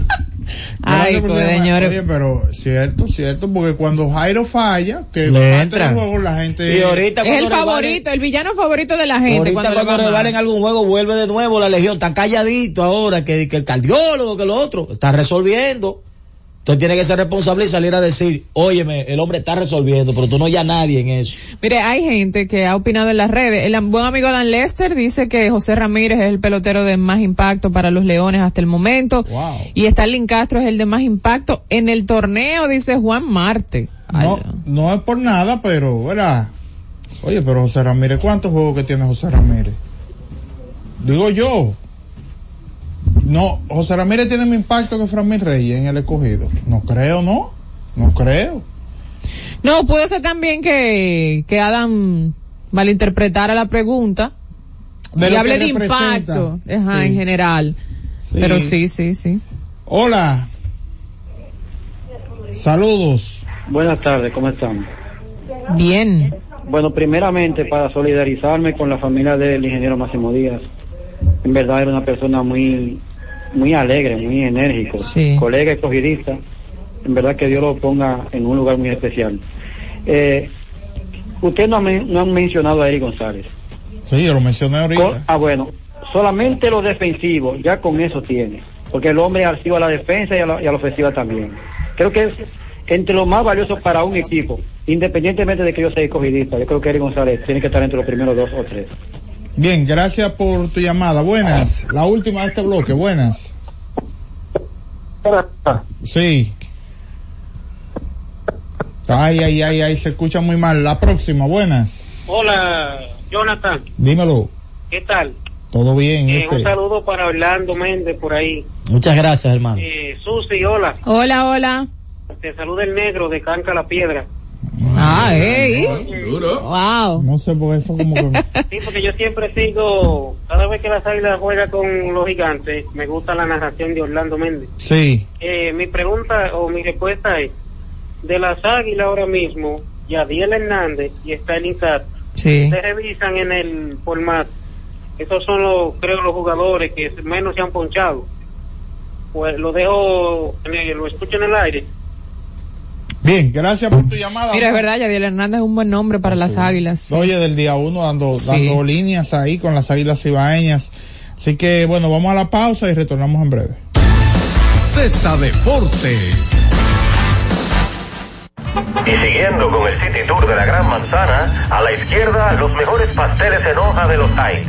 Speaker 6: Ay, pues, señores.
Speaker 2: Oye, pero cierto, cierto, porque cuando Jairo falla, que
Speaker 3: Le entran.
Speaker 2: del juego la gente...
Speaker 3: Y ahorita
Speaker 6: Es el
Speaker 3: cuando
Speaker 6: favorito, el villano favorito de la gente.
Speaker 3: Ahorita
Speaker 6: cuando,
Speaker 3: cuando,
Speaker 6: mal.
Speaker 3: revalen algún juego vuelve de nuevo la legión, está calladito ahora, que, que el cardiólogo, que lo otro, está resolviendo. Entonces tiene que ser responsable y salir a decir, óyeme, el hombre está resolviendo, pero tú no ya nadie en eso.
Speaker 6: Mire, hay gente que ha opinado en las redes. El buen amigo Dan Lester dice que José Ramírez es el pelotero de más impacto para los Leones hasta el momento.
Speaker 2: Wow.
Speaker 6: Y Stalin Castro es el de más impacto en el torneo, dice Juan Marte. Ay,
Speaker 2: No, no es por nada, pero, ¿verdad? Oye, pero José Ramírez, ¿cuántos juegos que tiene José Ramírez? Digo yo. No, José Ramírez tiene más impacto que Framil Reyes en el escogido. No creo, ¿no? No creo.
Speaker 6: No, puede ser también que, que Adam malinterpretara la pregunta
Speaker 2: De
Speaker 6: y hable de impacto, ajá,
Speaker 2: Sí.
Speaker 6: en general.
Speaker 2: Sí.
Speaker 6: Pero sí, sí, sí.
Speaker 2: Hola. Saludos.
Speaker 12: Buenas tardes, ¿cómo están?
Speaker 6: Bien.
Speaker 12: Bueno, primeramente para solidarizarme con la familia del ingeniero Máximo Díaz. En verdad era una persona muy muy alegre, muy enérgico,
Speaker 6: Sí.
Speaker 12: colega escogidista. En verdad que Dios lo ponga en un lugar muy especial. Eh, usted no, ha men- no han mencionado a Eric González.
Speaker 2: Sí, yo lo mencioné ahorita.
Speaker 12: ah, bueno, solamente lo defensivo, ya con eso tiene. Porque el hombre es activo a la defensa y a la, y a la ofensiva también. Creo que es entre lo más valioso para un equipo, independientemente de que yo sea escogidista. Yo creo que Eric González tiene que estar entre los primeros dos o tres.
Speaker 2: Bien, gracias por tu llamada. Buenas. La última de este bloque. Buenas. Sí. Ay, ay, ay, ay, se escucha muy mal. La próxima, buenas.
Speaker 13: Hola, Jonathan,
Speaker 2: Dímelo.
Speaker 13: ¿qué tal?
Speaker 2: Todo bien.
Speaker 13: Eh,
Speaker 2: este.
Speaker 13: un saludo para Orlando Méndez por ahí.
Speaker 3: Muchas gracias, hermano.
Speaker 13: Eh, Susi, hola.
Speaker 6: Hola, hola.
Speaker 13: Te saluda el negro de Canca la Piedra.
Speaker 6: Ah, hey.
Speaker 14: Duro.
Speaker 6: Wow.
Speaker 2: No sé por eso como que...
Speaker 13: Sí, porque yo siempre sigo, cada vez que las águilas juega con los gigantes, me gusta la narración de Orlando Méndez.
Speaker 2: Sí.
Speaker 13: Eh, mi pregunta o mi respuesta es, de las águilas ahora mismo, Yadiel Hernández y Stalin Cat,
Speaker 6: Sí.
Speaker 13: se revisan en el formato. Esos son los, creo, los jugadores que menos se han ponchado. Pues lo dejo, en el- lo escucho en el aire.
Speaker 2: Bien, gracias por tu llamada.
Speaker 6: Mira, es verdad, Yadiel Hernández es un buen nombre para las águilas.
Speaker 2: Oye, del día uno dando,
Speaker 6: Sí.
Speaker 2: dando líneas ahí con las águilas ibaeñas. Así que, bueno, vamos a la pausa y retornamos en breve.
Speaker 4: Z Deportes.
Speaker 5: Y siguiendo con el City Tour de la Gran Manzana, a la izquierda los mejores pasteles en hoja de los Heights.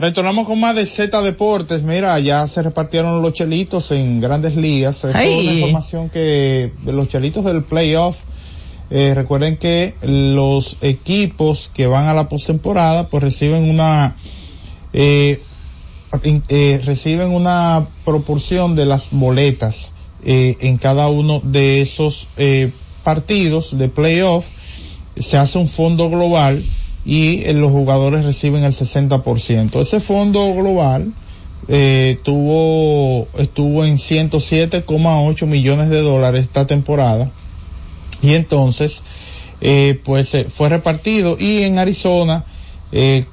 Speaker 2: Retornamos con más de Z Deportes. Mira, ya se repartieron los chelitos en grandes ligas. Es
Speaker 6: Ay.
Speaker 2: una información que los chelitos del playoff. eh, recuerden que los equipos que van a la postemporada pues reciben una eh, eh, reciben una proporción de las boletas eh, en cada uno de esos eh, partidos de playoff se hace un fondo global y eh, los jugadores reciben el 60%. Ese fondo global eh, tuvo, estuvo en 107,8 millones de dólares esta temporada y entonces eh, pues fue repartido y en Arizona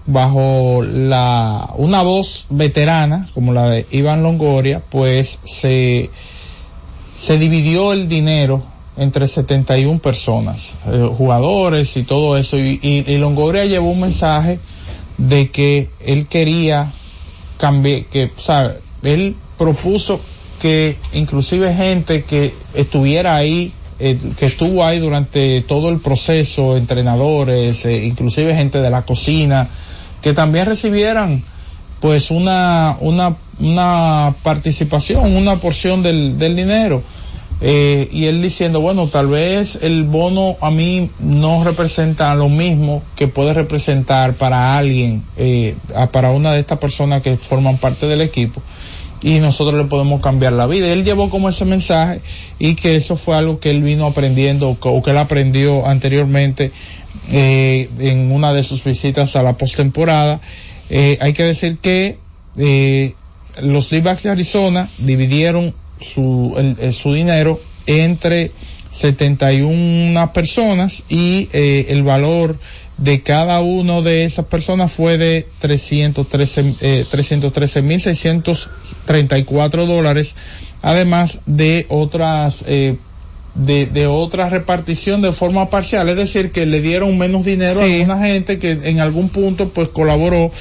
Speaker 2: bajo la una voz veterana como la de Iván Longoria pues se se dividió el dinero entre 71 personas, eh, jugadores y todo eso, y, y, y Longoria llevó un mensaje de que él quería cambiar, que, o sea, él propuso que inclusive gente que estuviera ahí, eh, que estuvo ahí durante todo el proceso, entrenadores, eh, inclusive gente de la cocina, que también recibieran pues una, una, una participación, una porción del, del dinero. Eh, y él diciendo, bueno, tal vez el bono a mí no representa lo mismo que puede representar para alguien, eh, para una de estas personas que forman parte del equipo y nosotros le podemos cambiar la vida. Él llevó como ese mensaje y que eso fue algo que él vino aprendiendo o que- él aprendió anteriormente eh, en una de sus visitas a la postemporada. Eh, hay que decir que los D-backs de Arizona dividieron su, el- su dinero entre 71 personas y eh, el valor de cada uno de esas personas fue de 313 eh, 313.634 dólares además de otras eh, de, de otra repartición de forma parcial, es decir, que le dieron menos dinero a alguna gente que en algún punto pues colaboró.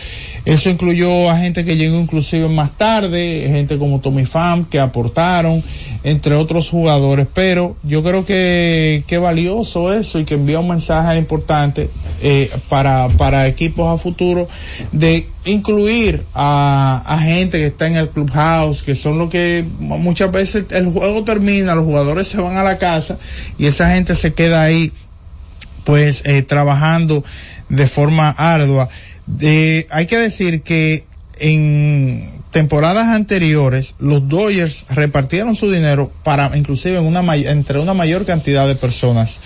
Speaker 2: Eso incluyó a gente que llegó inclusive más tarde, gente como Tommy Pham que aportaron, entre otros jugadores, pero yo creo que, que valioso eso y que envía un mensaje importante eh, para, para equipos a futuro de incluir a, a gente que está en el clubhouse, que son lo que muchas veces el juego termina, los jugadores se van a la casa y esa gente se queda ahí pues eh, trabajando de forma ardua. Hay que decir que en temporadas anteriores los Dodgers repartieron su dinero para inclusive entre una mayor cantidad de personas.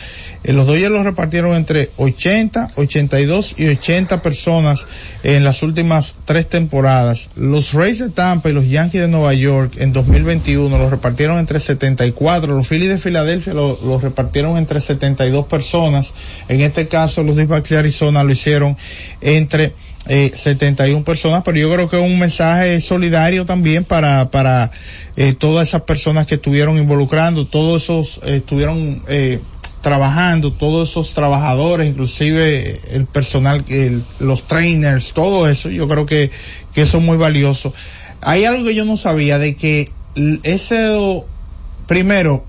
Speaker 2: Eh, los Dodgers lo repartieron entre 80, 82 y 80 personas en las últimas tres temporadas. Los Rays de Tampa y los Yankees de Nueva York en 2021 lo repartieron entre 74. Los Phillies de Filadelfia lo, lo repartieron entre 72 personas. En este caso los D-backs de Arizona lo hicieron entre eh, 71 personas, pero yo creo que es un mensaje solidario también para, para eh, todas esas personas que estuvieron involucrando, todos esos eh, estuvieron eh, trabajando, todos esos trabajadores, inclusive el personal, el- los trainers, todo eso, yo creo que, que eso es muy valioso. Hay algo que yo no sabía de que ese, primero,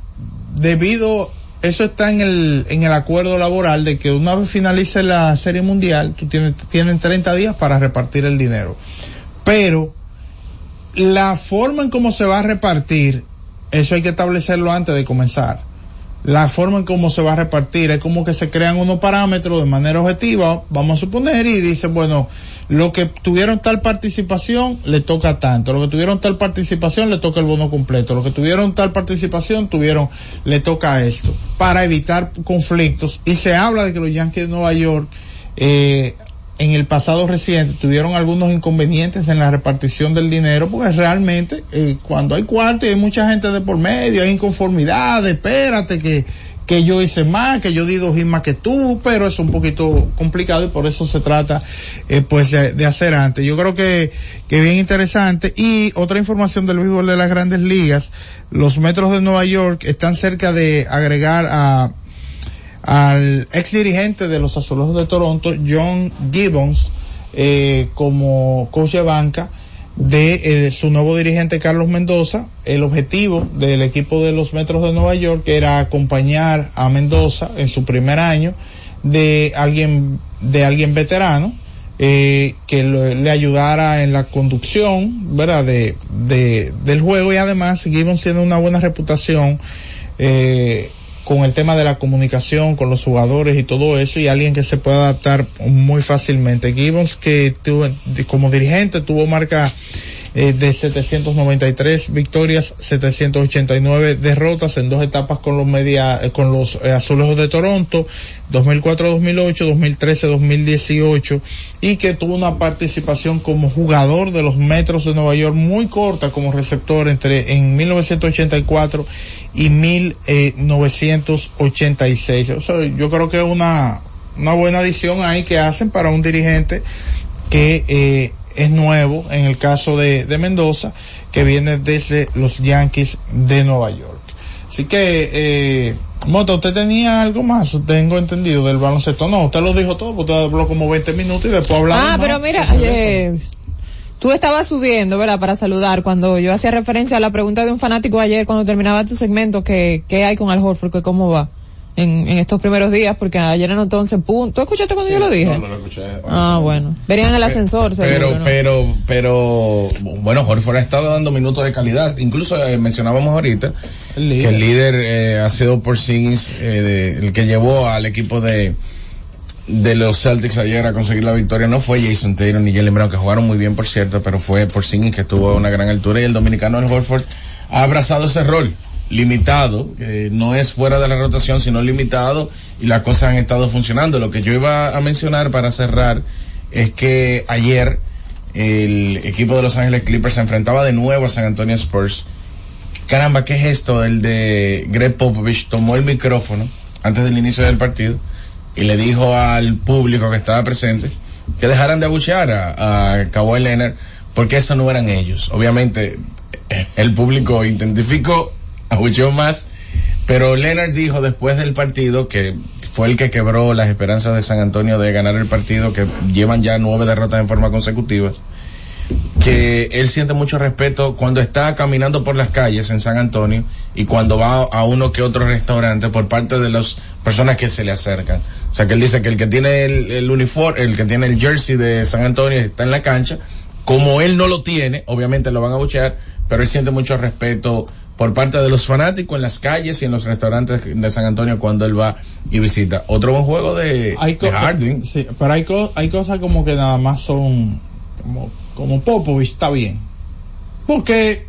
Speaker 2: debido, eso está en el, en el acuerdo laboral de que una vez finalice la serie mundial, tú tienes, tienen 30 días para repartir el dinero. Pero, la forma en cómo se va a repartir, eso hay que establecerlo antes de comenzar. La forma en cómo se va a repartir es como que se crean unos parámetros de manera objetiva, vamos a suponer, y dice, bueno, lo que tuvieron tal participación le toca tanto, lo que tuvieron tal participación le toca el bono completo, lo que tuvieron tal participación tuvieron, le toca esto, para evitar conflictos. Y se habla de que los Yankees de Nueva York, eh, en el pasado reciente tuvieron algunos inconvenientes en la repartición del dinero porque realmente eh, cuando hay cuarto y hay mucha gente de por medio, hay inconformidad, espérate que, que yo hice más, que yo di dos más que tú, pero es un poquito complicado y por eso se trata eh, pues de, de hacer antes. Yo creo que, que bien interesante. Y otra información del béisbol de las grandes ligas, los metros de Nueva York están cerca de agregar a al ex dirigente de los Azulejos de Toronto, John Gibbons, eh, como coach de banca de eh, su nuevo dirigente Carlos Mendoza. El objetivo del equipo de los Metros de Nueva York era acompañar a Mendoza en su primer año de alguien de alguien veterano eh, que lo- le ayudara en la conducción, ¿verdad? De, de, del juego y además Gibbons tiene una buena reputación eh, con el tema de la comunicación con los jugadores y todo eso y alguien que se puede adaptar muy fácilmente. Gibbons que tuvo, como dirigente tuvo marca eh, de 793 victorias, 789 derrotas en dos etapas con los media, eh, con los eh, azulejos de Toronto, 2004-2008, 2013-2018 y que tuvo una participación como jugador de los Metros de Nueva York muy corta como receptor entre en 1984 y 1986. O sea, yo creo que es una una buena adición ahí que hacen para un dirigente que eh, es nuevo en el caso de, de Mendoza, que viene desde los Yankees de Nueva York. Así que, eh, Mota, ¿usted tenía algo más? Tengo entendido del baloncesto. No, usted lo dijo todo, porque usted habló como 20 minutos y después hablamos.
Speaker 6: Ah,
Speaker 2: más.
Speaker 6: pero mira, eh, tú estabas subiendo, ¿verdad? Para saludar cuando yo hacía referencia a la pregunta de un fanático ayer cuando terminaba tu segmento, que, ¿qué hay con Al Horford? que ¿Cómo va? En, en estos primeros días, porque ayer anotó 11 puntos. ¿Tú escuchaste cuando yo lo dije?
Speaker 1: No, no lo escuché.
Speaker 6: Ah, bueno. Verían el ascensor, seguro,
Speaker 1: Pero,
Speaker 6: ¿no?
Speaker 1: pero, pero, bueno, Horford ha estado dando minutos de calidad. Incluso eh, mencionábamos ahorita que el líder eh, ha sido Porzingis, eh, de- el que llevó al equipo de de los Celtics ayer a conseguir la victoria. No fue Jason Taylor ni Jalen Brown, que jugaron muy bien, por cierto, pero fue Porzingis que estuvo a una gran altura y el dominicano El Horford ha abrazado ese rol limitado, que no es fuera de la rotación, sino limitado, y las cosas han estado funcionando. Lo que yo iba a mencionar para cerrar es que ayer el equipo de Los Ángeles Clippers se enfrentaba de nuevo a San Antonio Spurs. Caramba, ¿qué es esto? El de Greg Popovich tomó el micrófono antes del inicio del partido y le dijo al público que estaba presente que dejaran de abuchear a, a Kawhi porque eso no eran ellos. Obviamente el público identificó, abucheó más, pero Leonard dijo después del partido que fue el que quebró las esperanzas de San Antonio de ganar el partido, que llevan ya nueve derrotas en forma consecutiva, que él siente mucho respeto cuando está caminando por las calles en San Antonio y cuando va a uno que otro restaurante por parte de las personas que se le acercan. O sea que él dice que el que tiene el, el uniforme, el que tiene el jersey de San Antonio está en la cancha, como él no lo tiene, obviamente lo van a buchear, pero él siente mucho respeto por parte de los fanáticos en las calles y en los restaurantes de San Antonio cuando él va y visita. Otro buen juego de,
Speaker 2: hay
Speaker 1: de Harden.
Speaker 2: Sí, pero hay, co- hay cosas como que nada más son como, como Popovich, está bien. Porque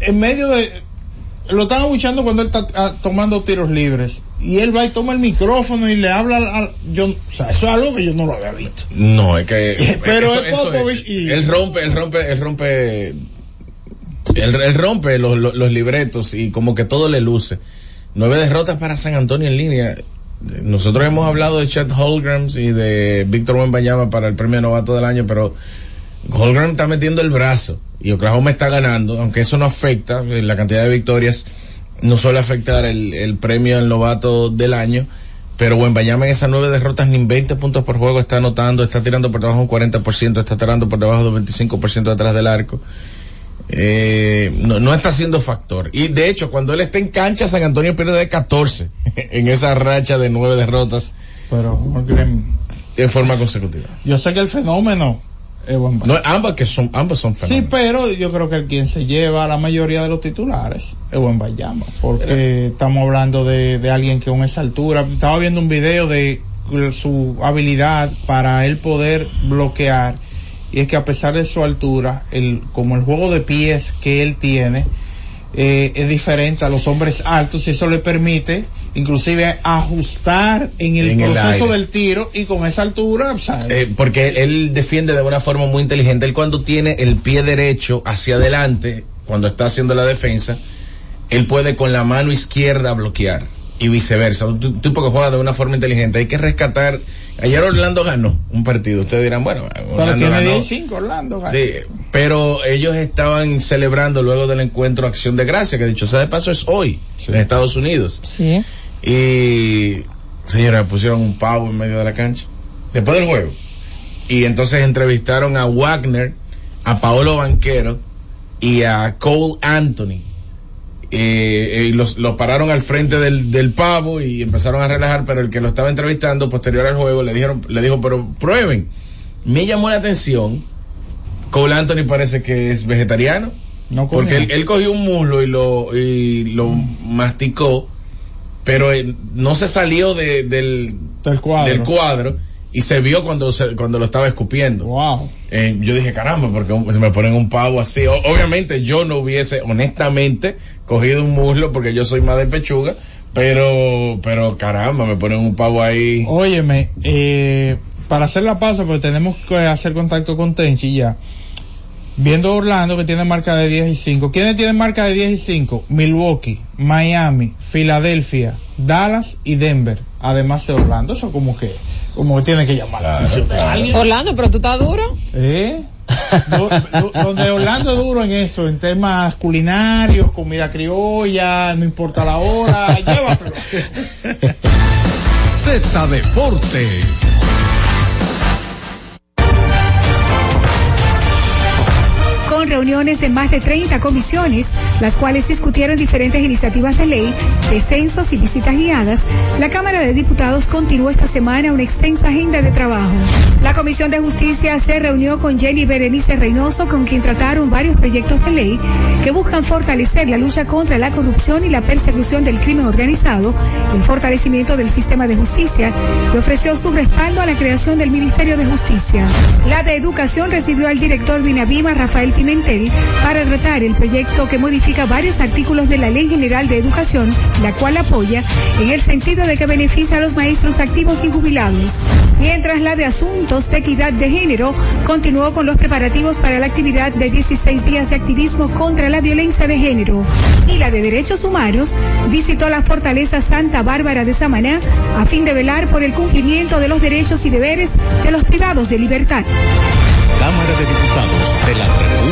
Speaker 2: en medio de... Lo están abuchando cuando él está ah, tomando tiros libres. Y él va y toma el micrófono y le habla al... yo, o sea, eso es algo que yo no lo había visto.
Speaker 1: No, es que
Speaker 2: Pero
Speaker 1: eso-
Speaker 2: es
Speaker 1: eso
Speaker 2: Popovich y-
Speaker 1: él rompe, él rompe, él rompe, él, rompe los, los, libretos y como que todo le luce. Nueve derrotas para San Antonio en línea. Nosotros hemos hablado de Chet Holgrams y de Víctor Wembanyama para el premio novato del año, pero Holgram está metiendo el brazo y Oklahoma está ganando, aunque eso no afecta, eh, la cantidad de victorias no suele afectar el, premio al novato del año, pero Wembanyama en esas nueve derrotas ni 20 puntos por juego está anotando, está tirando por debajo un 40%, está tirando por debajo del 25% detrás del arco. Eh, no, no está siendo factor. Y de hecho, cuando él está en cancha, San Antonio pierde de 14 en esa racha de nueve derrotas
Speaker 2: Pero
Speaker 1: en forma consecutiva.
Speaker 2: yo sé que el fenómeno es.
Speaker 1: No, ambas que son, ambas son
Speaker 2: Sí,
Speaker 1: fenómenos.
Speaker 2: pero yo creo que el quien se lleva a la mayoría de los titulares es Wembanyama, porque estamos hablando de, de alguien que con esa altura, estaba viendo un video de su habilidad para él poder bloquear, y es que a pesar de su altura, el, como el juego de pies que él tiene, eh, es diferente a los hombres altos y eso le permite inclusive ajustar en el
Speaker 1: En
Speaker 2: proceso del tiro y con esa altura,
Speaker 1: Eh, porque él, él defiende de una forma muy inteligente. Él cuando tiene el pie derecho hacia adelante, cuando está haciendo la defensa, él puede con la mano izquierda bloquear. Y viceversa. Un tipo que juega de una forma inteligente. Hay que rescatar. Ayer Orlando ganó un partido. Ustedes dirán, bueno,
Speaker 2: Pero
Speaker 1: Orlando
Speaker 2: tiene
Speaker 1: ganó.
Speaker 2: 15 Orlando. gana.
Speaker 1: Sí, pero ellos estaban celebrando luego del encuentro Acción de Gracia, que dicho sea de paso es hoy, en Estados Unidos.
Speaker 6: Sí.
Speaker 1: Y, señora, pusieron un pavo en medio de la cancha, después del juego. Y entonces entrevistaron a Wagner, a Paolo Banquero y a Cole Anthony. Eh, y los, los pararon al frente del, del pavo y empezaron a relajar, pero el que lo estaba entrevistando posterior al juego le dijeron, le dijo, pero prueben. Me llamó la atención, Cole Anthony parece que es vegetariano,
Speaker 2: No
Speaker 1: porque él cogió un muslo y lo, y lo masticó, pero eh, no se salió de- del,
Speaker 2: Del cuadro.
Speaker 1: del cuadro y se vio cuando, se- cuando lo estaba escupiendo.
Speaker 2: Wow.
Speaker 1: Eh, yo dije, caramba, porque se me ponen un pavo así. O- obviamente yo no hubiese, honestamente, cogido un muslo porque yo soy más de pechuga, pero, pero caramba, me ponen un pavo ahí.
Speaker 2: Óyeme, eh, para hacer la pausa, porque tenemos que hacer contacto con Tenchi ya. Viendo Orlando que tiene marca de 10 y 5. ¿Quiénes tienen marca de 10 y 5? Milwaukee, Miami, Filadelfia, Dallas y Denver. Además de Orlando. Eso como que, como que tiene que llamar la atención de alguien.
Speaker 6: Orlando, pero tú estás duro.
Speaker 2: ¿Eh? Do- do- donde Orlando es duro en eso, en temas culinarios, comida criolla, no importa la hora, llévatelo.
Speaker 4: Z Deportes.
Speaker 15: Reuniones en más de 30 comisiones, las cuales discutieron diferentes iniciativas de ley, descensos y visitas guiadas, la Cámara de Diputados continuó esta semana una extensa agenda de trabajo. La Comisión de Justicia se reunió con Jenny Berenice Reynoso, con quien trataron varios proyectos de ley que buscan fortalecer la lucha contra la corrupción y la persecución del crimen organizado, el fortalecimiento del sistema de justicia y ofreció su respaldo a la creación del Ministerio de Justicia. La de Educación recibió al director de INAVIMA, Rafael Pimentel, para tratar el proyecto que modifica varios artículos de la Ley General de Educación, la cual apoya en el sentido de que beneficia a los maestros activos y jubilados. Mientras la de Asuntos de Equidad de Género continuó con los preparativos para la actividad de 16 días de activismo contra la violencia de género. Y la de Derechos Humanos visitó la fortaleza Santa Bárbara de Samaná a fin de velar por el cumplimiento de los derechos y deberes de los privados de libertad.
Speaker 16: Cámara de Diputados de la República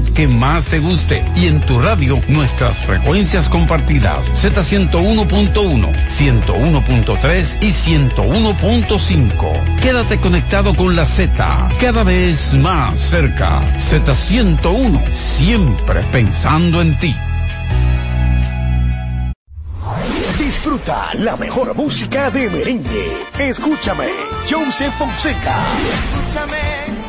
Speaker 4: que más te guste y en tu radio nuestras frecuencias compartidas Z101.1, 101.3 y 101.5. Quédate conectado con la Z, cada vez más cerca. Z101, siempre pensando en ti.
Speaker 7: Disfruta la mejor música de merengue. Escúchame, Joseph Fonseca.
Speaker 9: Escúchame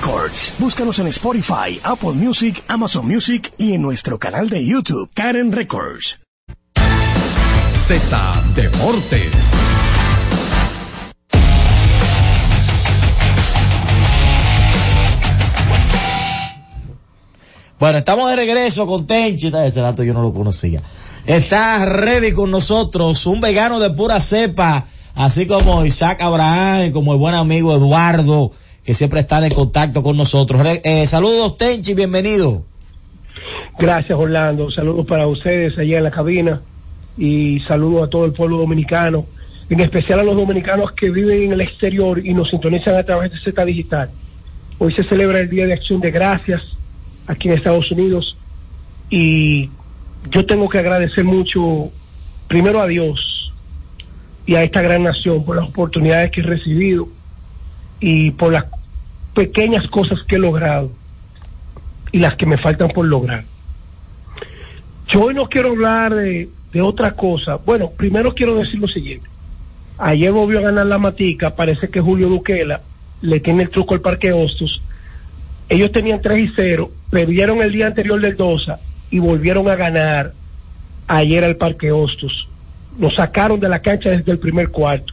Speaker 7: Records. Búscanos en Spotify, Apple Music, Amazon Music y en nuestro canal de YouTube, Karen Records.
Speaker 4: Z Deportes.
Speaker 3: Bueno, estamos de regreso con Tenchi. Ese dato yo no lo conocía. Está ready con nosotros un vegano de pura cepa, así como Isaac Abraham y como el buen amigo Eduardo, que siempre están en contacto con nosotros. Eh, saludos Tenchi, bienvenido.
Speaker 17: Gracias Orlando, saludos para ustedes allá en la cabina y saludos a todo el pueblo dominicano, en especial a los dominicanos que viven en el exterior y nos sintonizan a través de Z Digital. Hoy se celebra el Día de Acción de Gracias aquí en Estados Unidos y yo tengo que agradecer mucho primero a Dios y a esta gran nación por las oportunidades que he recibido y por las pequeñas cosas que he logrado y las que me faltan por lograr. Yo hoy no quiero hablar de, otra cosa. Bueno, primero quiero decir lo siguiente. Ayer volvió a ganar la matica, parece que Julio Duquela le tiene el truco al Parque Hostos. Ellos tenían 3 y 0, perdieron el día anterior del Dosa y volvieron a ganar ayer al Parque Hostos. Nos sacaron de la cancha desde el primer cuarto,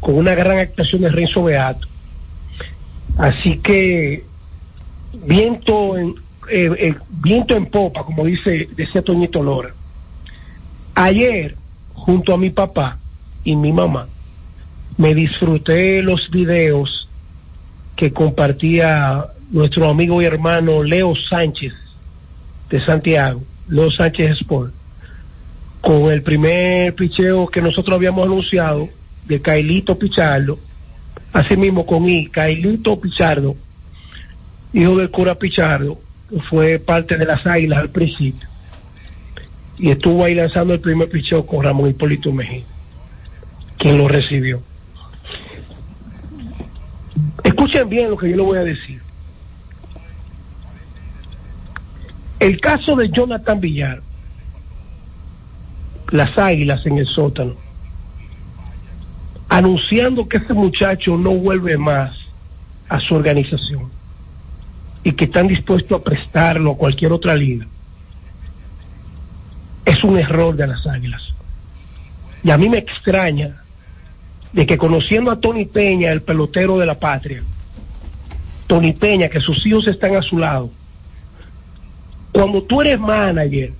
Speaker 17: con una gran actuación de Renzo Beato. Así que viento en, eh, eh, viento en popa, como dice, decía Toñito Lora. Ayer, junto a mi papá y mi mamá, me disfruté los videos que compartía nuestro amigo y hermano Leo Sánchez de Santiago, Leo Sánchez Sport, con el primer picheo que nosotros habíamos anunciado de Cailito Pichardo, así mismo con I, Cailito Pichardo, hijo del cura Pichardo, fue parte de las águilas al principio. Y estuvo ahí lanzando el primer picheo con Ramón Hipólito Mejía, quien lo recibió. Escuchen bien lo que yo le voy a decir. El caso de Jonathan Villar, las águilas en el sótano, anunciando que ese muchacho no vuelve más a su organización y que están dispuestos a prestarlo a cualquier otra liga, es un error de las águilas. Y a mí me extraña de que conociendo a Tony Peña, el pelotero de la patria, Tony Peña, que sus hijos están a su lado, cuando tú eres manager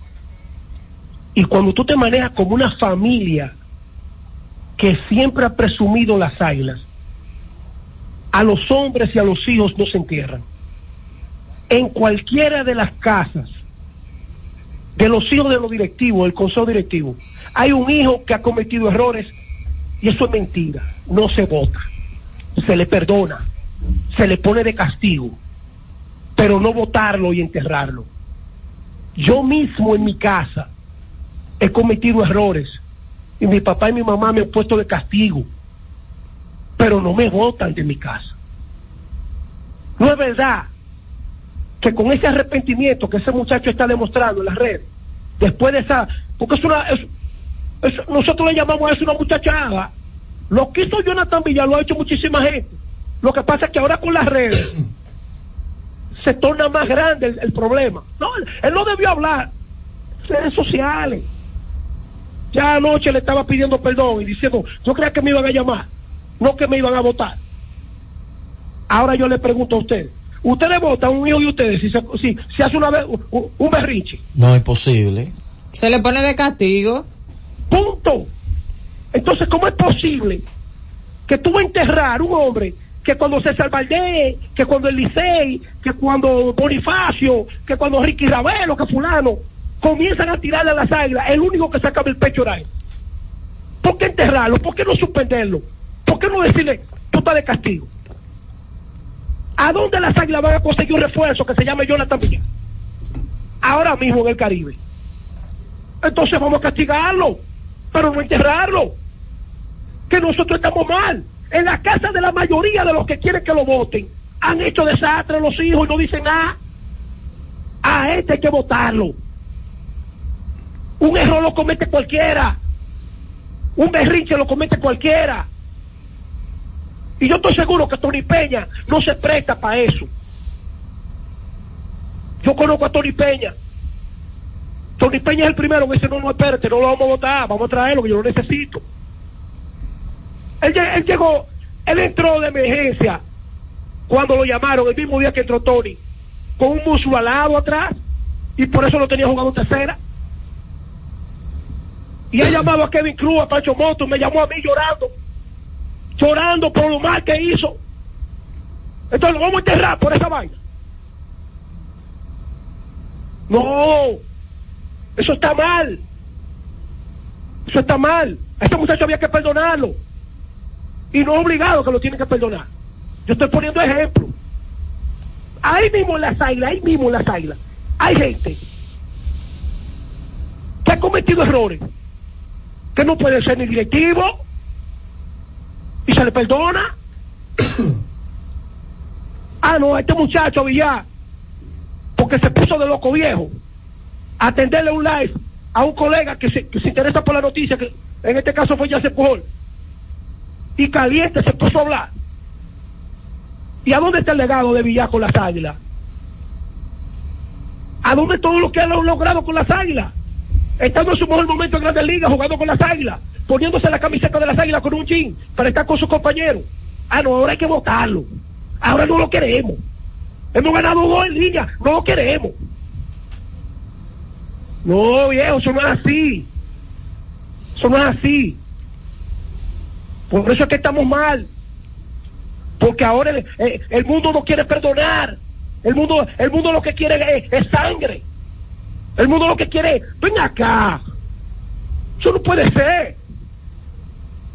Speaker 17: y cuando tú te manejas como una familia que siempre ha presumido las águilas, a los hombres y a los hijos no se entierran. En cualquiera de las casas de los hijos de los directivos, del consejo directivo, hay un hijo que ha cometido errores y eso es mentira, no se vota, se le perdona, se le pone de castigo, pero no votarlo y enterrarlo. Yo mismo en mi casa he cometido errores y mi papá y mi mamá me han puesto de castigo, pero no me votan de mi casa. No es verdad que con ese arrepentimiento que ese muchacho está demostrando en la red, después de esa, porque es una, nosotros le llamamos a eso una muchachada. Lo que hizo Jonathan Villa lo ha hecho muchísima gente. Lo que pasa es que ahora con las redes se torna más grande el, problema. No, él no debió hablar. Redes sociales. Ya anoche le estaba pidiendo perdón y diciendo, yo creía que me iban a llamar, no que me iban a votar. Ahora yo le pregunto a ustedes, ¿ustedes votan un hijo y ustedes si se, si, hace una vez un, un berrinche?
Speaker 3: No es posible.
Speaker 6: Se le pone de castigo.
Speaker 17: Punto. Entonces, ¿cómo es posible que tú vas a enterrar un hombre que cuando César Valdés, que cuando el Licey, que cuando Bonifacio, que cuando Ricky Ravelo, que fulano, comienzan a tirarle a las águilas, el único que sacaba el pecho era él. ¿Por qué enterrarlo? ¿Por qué no suspenderlo? ¿Por qué no decirle, tú estás de castigo? ¿A dónde las águilas van a conseguir un refuerzo que se llame Jonathan Villa? Ahora mismo en el Caribe. Entonces vamos a castigarlo, pero no enterrarlo. Que nosotros estamos mal en la casa de la mayoría de los que quieren que lo voten, han hecho desastre los hijos y no dicen nada. A este hay que votarlo. Un error lo comete cualquiera. Un berrinche lo comete cualquiera. Y yo estoy seguro que Tony Peña no se presta para eso. Yo conozco a Tony Peña. Tony Peña es el primero que dice, no, no, espérate, no lo vamos a votar, vamos a traerlo, que yo lo necesito. Él, lle- él llegó, él entró de emergencia cuando lo llamaron, el mismo día que entró Tony, con un muslo atrás, y por eso lo tenía jugando tercera. Y ha llamado a Kevin Cruz, a Pancho Moto, me llamó a mí llorando, llorando por lo mal que hizo. Entonces lo vamos a enterrar por esa vaina. No, eso está mal. Eso está mal. A este muchacho había que perdonarlo. Y no es obligado que lo tienen que perdonar. Yo estoy poniendo ejemplo. Ahí mismo en las ahí mismo en las águilas, hay gente que ha cometido errores, que no puede ser ni directivo, y se le perdona. ah, no, a este muchacho Villar, porque se puso de loco viejo, atenderle un live a un colega que se, que se interesa por la noticia, que en este caso fue Yacel Pujol, y caliente se puso a hablar. ¿Y a dónde está el legado de Villar con las águilas? ¿A dónde todo lo que han logrado con las águilas? Estando en su mejor momento en Grandes Ligas, jugando con las águilas, poniéndose la camiseta de las águilas con un jean para estar con sus compañeros. Ah, no, ahora hay que votarlo. Ahora no lo queremos. Hemos ganado dos en línea, no lo queremos. No, viejo, eso no es así. Eso no es así. Por eso es que estamos mal. Porque ahora el, eh, mundo no quiere perdonar. El mundo, el mundo lo que quiere es sangre. El mundo lo que quiere, ven acá. Eso no puede ser.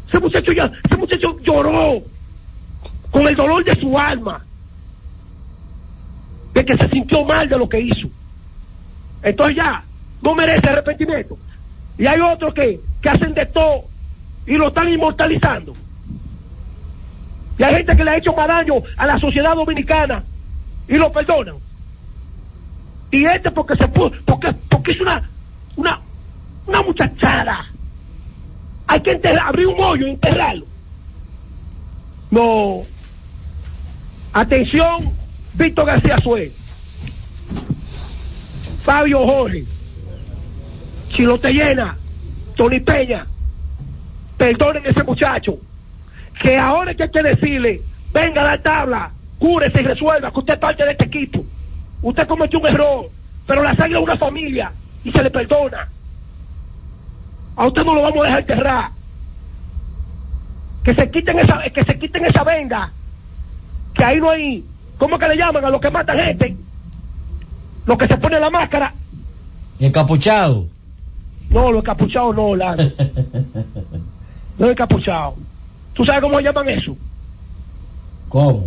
Speaker 17: Ese muchacho ya, lloró con el dolor de su alma. De que se sintió mal de lo que hizo. Entonces ya, no merece arrepentimiento. Y hay otros que, que hacen de todo y lo están inmortalizando. Y hay gente que le ha hecho más daño a la sociedad dominicana y lo perdonan. Y este porque se puso, porque, porque es una, una, muchachada. Hay que enterrar, abrir un hoyo y enterrarlo. No. Atención, Víctor García Suez. Fabio Jorge. Chilo te llena. Tony Peña. Perdonen a ese muchacho. Que ahora que hay que decirle, venga a la tabla, cúrese y resuelva, que usted parte de este equipo. Usted cometió un error, pero la sangre es una familia y se le perdona. A usted no lo vamos a dejar enterrar. Que se quiten esa, que se quiten esa venda. Que ahí no hay, ¿cómo que le llaman a los que matan gente? Los que se ponen la máscara.
Speaker 3: Encapuchado.
Speaker 17: No, los encapuchados no, Lalo. No encapuchados. ¿Tú sabes cómo llaman eso?
Speaker 3: ¿Cómo?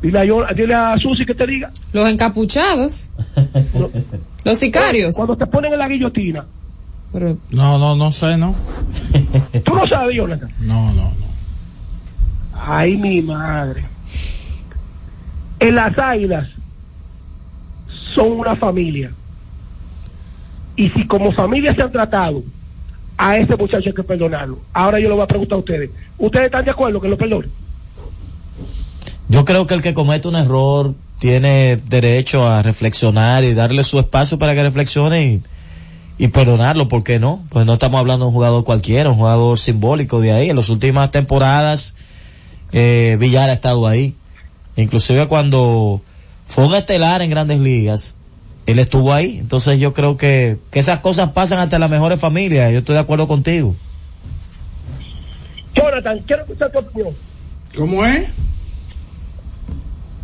Speaker 17: Dile a, Yo- dile a Susi que te diga.
Speaker 6: Los encapuchados. Los sicarios.
Speaker 17: Cuando te ponen en la guillotina.
Speaker 2: No, no, no sé, ¿no?
Speaker 17: Tú no sabes, Jonathan.
Speaker 2: No, no, no.
Speaker 17: Ay, mi madre. En las águilas son una familia. Y si como familia se han tratado, a ese muchacho hay que perdonarlo. Ahora yo le voy a preguntar a ustedes. ¿Ustedes están de acuerdo que lo perdonen?
Speaker 3: Yo creo que el que comete un error tiene derecho a reflexionar y darle su espacio para que reflexione y, y perdonarlo, ¿por qué no? Pues no estamos hablando de un jugador cualquiera, un jugador simbólico de ahí. En las últimas temporadas, eh, Villar ha estado ahí. Inclusive cuando fue un estelar en grandes ligas, él estuvo ahí. Entonces yo creo que, que esas cosas pasan hasta las mejores familias. Yo estoy de acuerdo contigo.
Speaker 17: Jonathan, quiero escuchar tu opinión.
Speaker 2: ¿Cómo es?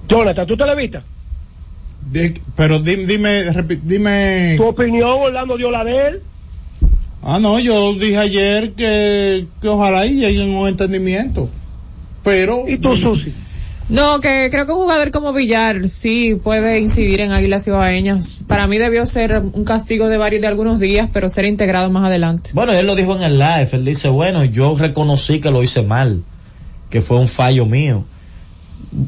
Speaker 17: Jonathan, ¿tú te la viste?
Speaker 2: De- pero dime, dime, repi- dime.
Speaker 17: ¿Tu opinión, Orlando dio la de él?
Speaker 2: Ah, no, yo dije ayer que, que ojalá y lleguen un entendimiento. Pero.
Speaker 17: ¿Y tú, Susi?
Speaker 6: No, que creo que un jugador como Villar sí puede incidir en Águilas Ibaeñas. Para mí debió ser un castigo de varios de algunos días, pero ser integrado más adelante.
Speaker 3: Bueno, él lo dijo en el live, él dice, bueno, yo reconocí que lo hice mal, que fue un fallo mío.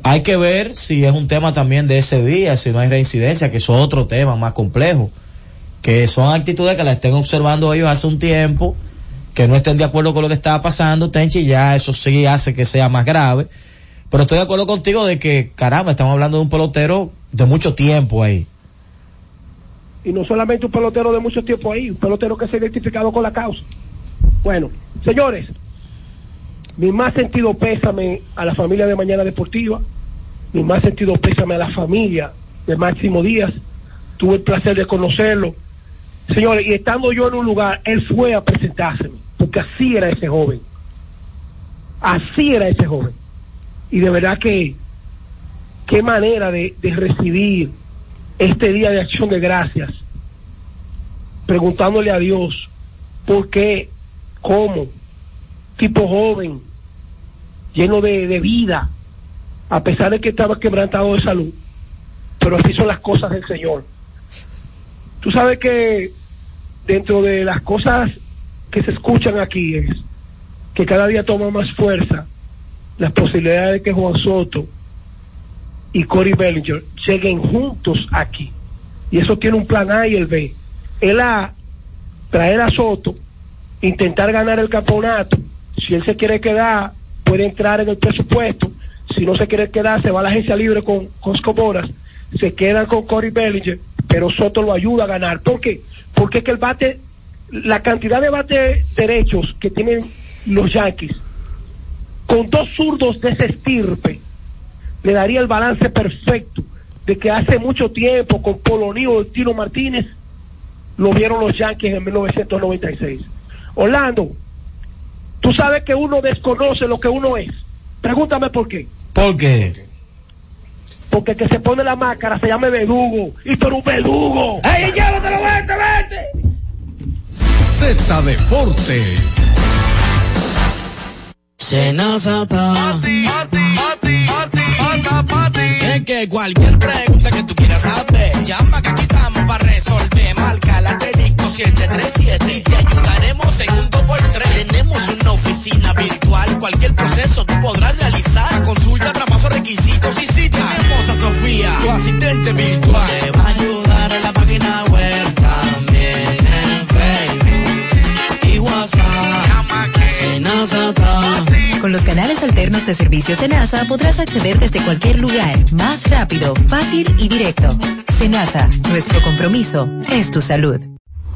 Speaker 3: Hay que ver si es un tema también de ese día, si no hay reincidencia, que es otro tema más complejo, que son actitudes que la estén observando ellos hace un tiempo, que no estén de acuerdo con lo que estaba pasando, Tenchi, ya eso sí hace que sea más grave. Pero estoy de acuerdo contigo de que, caramba, estamos hablando de un pelotero de mucho tiempo ahí.
Speaker 17: Y no solamente un pelotero de mucho tiempo ahí, un pelotero que se ha identificado con la causa. Bueno, señores, mi más sentido pésame a la familia de Mañana Deportiva, mi más sentido pésame a la familia de Máximo Díaz. Tuve el placer de conocerlo. Señores, y estando yo en un lugar, él fue a presentárseme, porque así era ese joven. Así era ese joven. Y de verdad que, qué manera de, de recibir este día de acción de gracias, preguntándole a Dios por qué, cómo, tipo joven, lleno de, de vida, a pesar de que estaba quebrantado de salud, pero así son las cosas del Señor. Tú sabes que dentro de las cosas que se escuchan aquí es que cada día toma más fuerza las posibilidades de que Juan Soto y Cory Bellinger lleguen juntos aquí. Y eso tiene un plan A y el B. El A, traer a Soto, intentar ganar el campeonato. Si él se quiere quedar, puede entrar en el presupuesto. Si no se quiere quedar, se va a la agencia libre con, con Scoboras. Se quedan con Cory Bellinger, pero Soto lo ayuda a ganar. ¿Por qué? Porque es que el bate, la cantidad de bate derechos que tienen los Yankees, con dos zurdos de ese estirpe, le daría el balance perfecto de que hace mucho tiempo con Polonío y Tino Martínez lo vieron los Yankees en 1996. Orlando, tú sabes que uno desconoce lo que uno es. Pregúntame por qué.
Speaker 3: ¿Por qué?
Speaker 17: Porque el que se pone la máscara se llama Bedugo. Y eres un Bedugo.
Speaker 9: ¡Ey, llévatelo, vete, vete!
Speaker 4: Z Deportes.
Speaker 9: Senazata.
Speaker 18: Es que cualquier pregunta que tú quieras saber, llama que aquí estamos para resolver. Marca la 737 y te ayudaremos en un 2x3. Tenemos una oficina virtual, cualquier proceso tú podrás realizar. Consulta, trabajo, requisitos y si tenemos a Sofía, tu asistente virtual. Te va a ayudar en la página web también en Facebook y WhatsApp.
Speaker 19: Con los canales alternos de servicios de NASA podrás acceder desde cualquier lugar, más rápido, fácil y directo. Senasa, nuestro compromiso es tu salud.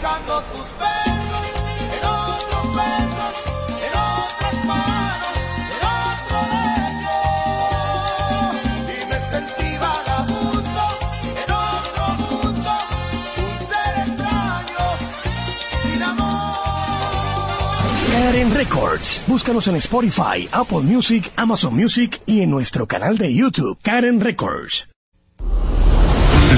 Speaker 9: Buscando tus besos, en otros besos, en otras manos, en otro lecho. Y me sentí vagabundo, en otro mundo, un ser extraño, sin amor.
Speaker 7: Karen Records. Búscanos en Spotify, Apple Music, Amazon Music y en nuestro canal de YouTube, Karen Records.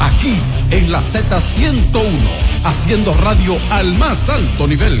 Speaker 4: Aquí en la Z101, haciendo radio al más alto nivel.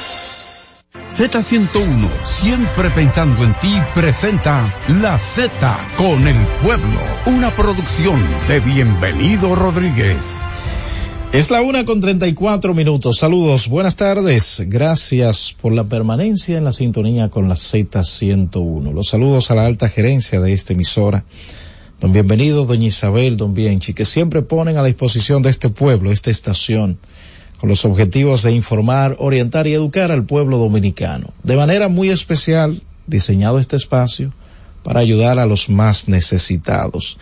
Speaker 4: Z101, siempre pensando en ti, presenta La Z con el pueblo, una producción de Bienvenido Rodríguez.
Speaker 14: Es la una con treinta y cuatro minutos. Saludos, buenas tardes. Gracias por la permanencia en la sintonía con la Z101. Los saludos a la alta gerencia de esta emisora. Don Bienvenido, doña Isabel, don Bienchi, que siempre ponen a la disposición de este pueblo, esta estación, con los objetivos de informar, orientar y educar al pueblo dominicano. De manera muy especial, diseñado este espacio para ayudar a los más necesitados.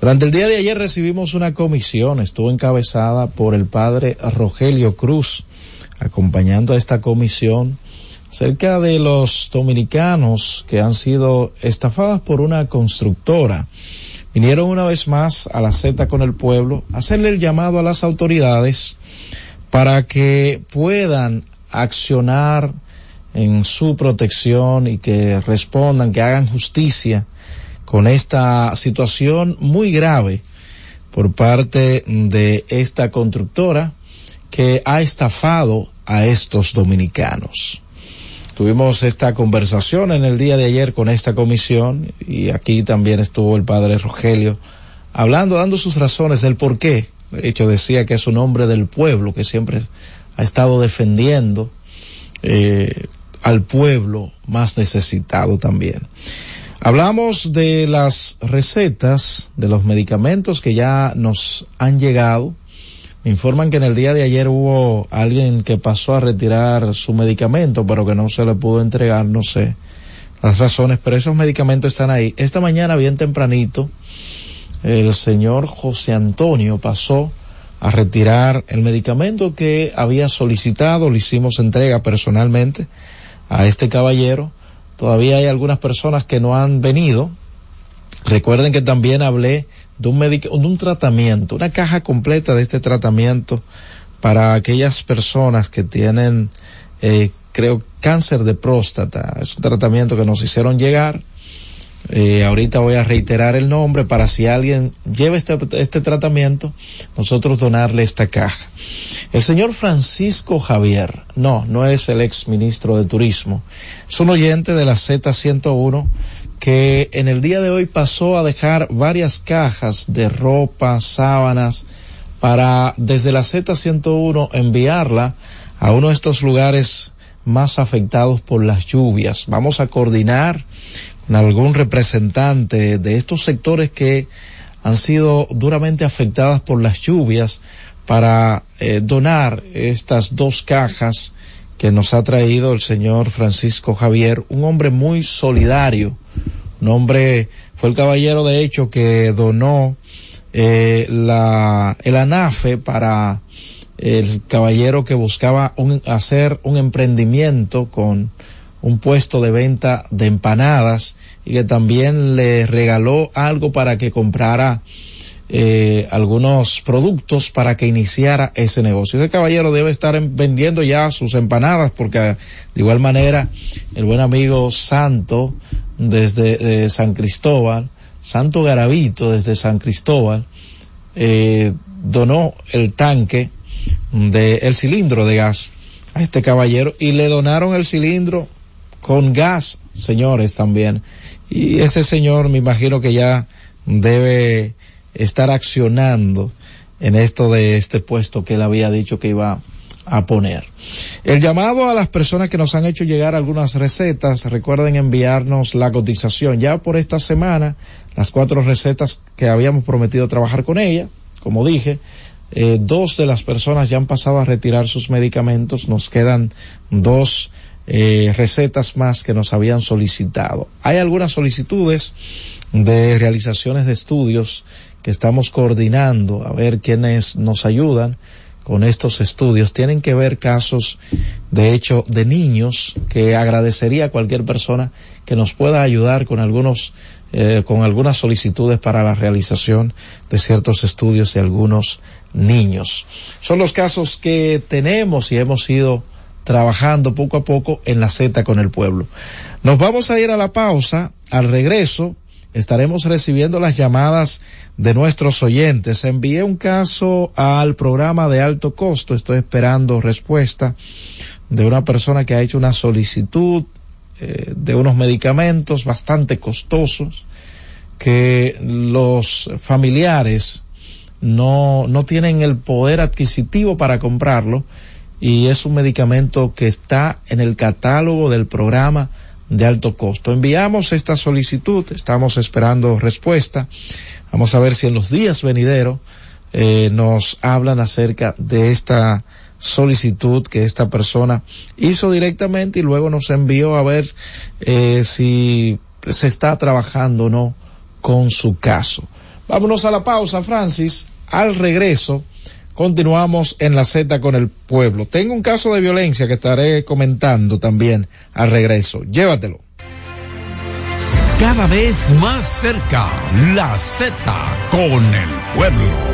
Speaker 14: Durante el día de ayer recibimos una comisión, estuvo encabezada por el padre Rogelio Cruz, acompañando a esta comisión cerca de los dominicanos que han sido estafados por una constructora. Vinieron una vez más a la Z con el pueblo, a hacerle el llamado a las autoridades para que puedan accionar en su protección y que respondan, que hagan justicia con esta situación muy grave por parte de esta constructora que ha estafado a estos dominicanos. Tuvimos esta conversación en el día de ayer con esta comisión y aquí también estuvo el padre Rogelio hablando, dando sus razones del por qué de hecho decía que es un hombre del pueblo que siempre ha estado defendiendo eh, al pueblo más necesitado también. Hablamos de las recetas de los medicamentos que ya nos han llegado. Me informan que en el día de ayer hubo alguien que pasó a retirar su medicamento, pero que no se le pudo entregar, no sé las razones, pero esos medicamentos están ahí. Esta mañana, bien tempranito, el señor José Antonio pasó a retirar el medicamento que había solicitado, le hicimos entrega personalmente a este caballero. Todavía hay algunas personas que no han venido. Recuerden que también hablé de un, tratamiento, una caja completa de este tratamiento para aquellas personas que tienen, eh, creo, cáncer de próstata. Es un tratamiento que nos hicieron llegar eh, ahorita voy a reiterar el nombre para si alguien lleva este, este tratamiento, nosotros donarle esta caja. El señor Francisco Javier, no, no es el ex ministro de Turismo, es un oyente de la Z101 que en el día de hoy pasó a dejar varias cajas de ropa, sábanas, para desde la Z101 enviarla a uno de estos lugares más afectados por las lluvias. Vamos a coordinar algún representante de estos sectores que han sido duramente afectadas por las lluvias para eh, donar estas dos cajas que nos ha traído el señor Francisco Javier, un hombre muy solidario, un hombre, fue el caballero de hecho que donó eh, la, el ANAFE para el caballero que buscaba un, hacer un emprendimiento con un puesto de venta de empanadas y que también le regaló algo para que comprara eh, algunos productos para que iniciara ese negocio. Ese caballero debe estar vendiendo ya sus empanadas porque de igual manera el buen amigo Santo desde San Cristóbal, Santo Garavito desde San Cristóbal, eh, donó el tanque del el cilindro de gas a este caballero y le donaron el cilindro con gas, señores, también. Y ese señor me imagino que ya debe estar accionando en esto de este puesto que él había dicho que iba a poner. El llamado a las personas que nos han hecho llegar algunas recetas, recuerden enviarnos la cotización ya por esta semana, las cuatro recetas que habíamos prometido trabajar con ella, como dije, eh, dos de las personas ya han pasado a retirar sus medicamentos, nos quedan dos eh, recetas más que nos habían solicitado. Hay algunas solicitudes de realizaciones de estudios que estamos coordinando a ver quiénes nos ayudan con estos estudios. Tienen que ver casos de hecho, de niños, que agradecería a cualquier persona que nos pueda ayudar con algunos, eh, con algunas solicitudes para la realización de ciertos estudios de algunos niños. Son los casos que tenemos y hemos ido trabajando poco a poco en la Z con el pueblo. Nos vamos a ir a la pausa. Al regreso estaremos recibiendo las llamadas de nuestros oyentes. Envié un caso al programa de alto costo. Estoy esperando respuesta de una persona que ha hecho una solicitud eh, de unos medicamentos bastante costosos que los familiares no, no tienen el poder adquisitivo para comprarlo y es un medicamento que está en el catálogo del programa de alto costo. Enviamos esta solicitud, estamos esperando respuesta. Vamos a ver si en los días venideros eh, nos hablan acerca de esta solicitud que esta persona hizo directamente y luego nos envió a ver eh, si se está trabajando o no con su caso. Vámonos a la pausa, Francis. Al regreso, continuamos en la Z con el pueblo. Tengo un caso de violencia que estaré comentando también al regreso. Llévatelo.
Speaker 4: Cada vez más cerca, la Z con el pueblo.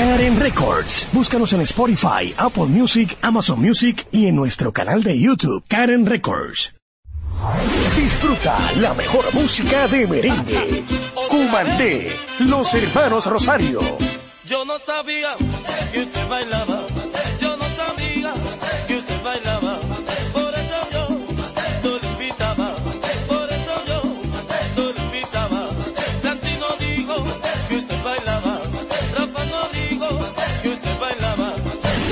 Speaker 7: Karen Records. Búscanos en Spotify, Apple Music, Amazon Music y en nuestro canal de YouTube, Karen Records. Disfruta la mejor música de merengue. Cumandé, los hermanos Rosario.
Speaker 11: Yo no sabía que usted bailaba,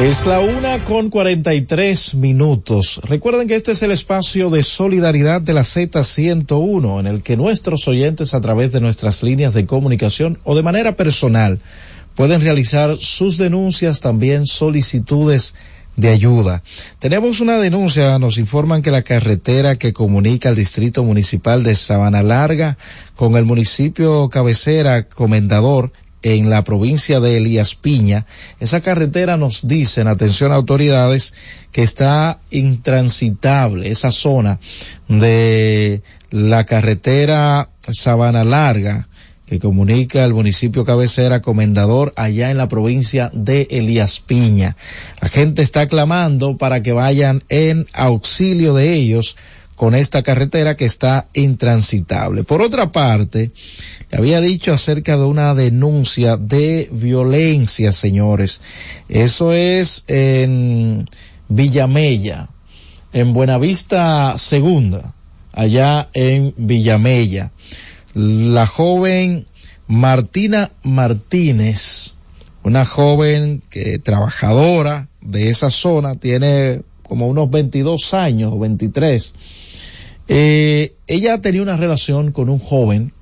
Speaker 20: Es la una con 43 minutos. Recuerden que este es el espacio de solidaridad de la Z101 en el que nuestros oyentes a través de nuestras líneas de comunicación o de manera personal pueden realizar sus denuncias, también solicitudes de ayuda. Tenemos una denuncia, nos informan que la carretera que comunica el distrito municipal de Sabana Larga con el municipio cabecera Comendador en la provincia de Elías Piña. Esa carretera nos dicen, atención autoridades, que está intransitable esa zona de la carretera Sabana Larga
Speaker 14: que comunica el municipio cabecera Comendador allá en la provincia de Elías Piña. La gente está clamando para que vayan en auxilio de ellos con esta carretera que está intransitable. Por otra parte, había dicho acerca de una denuncia de violencia, señores. Eso es en Villamella, en Buenavista Segunda, allá en Villamella. La joven Martina Martínez, una joven que trabajadora de esa zona, tiene como unos 22 años o 23 eh, ella tenía una relación con un joven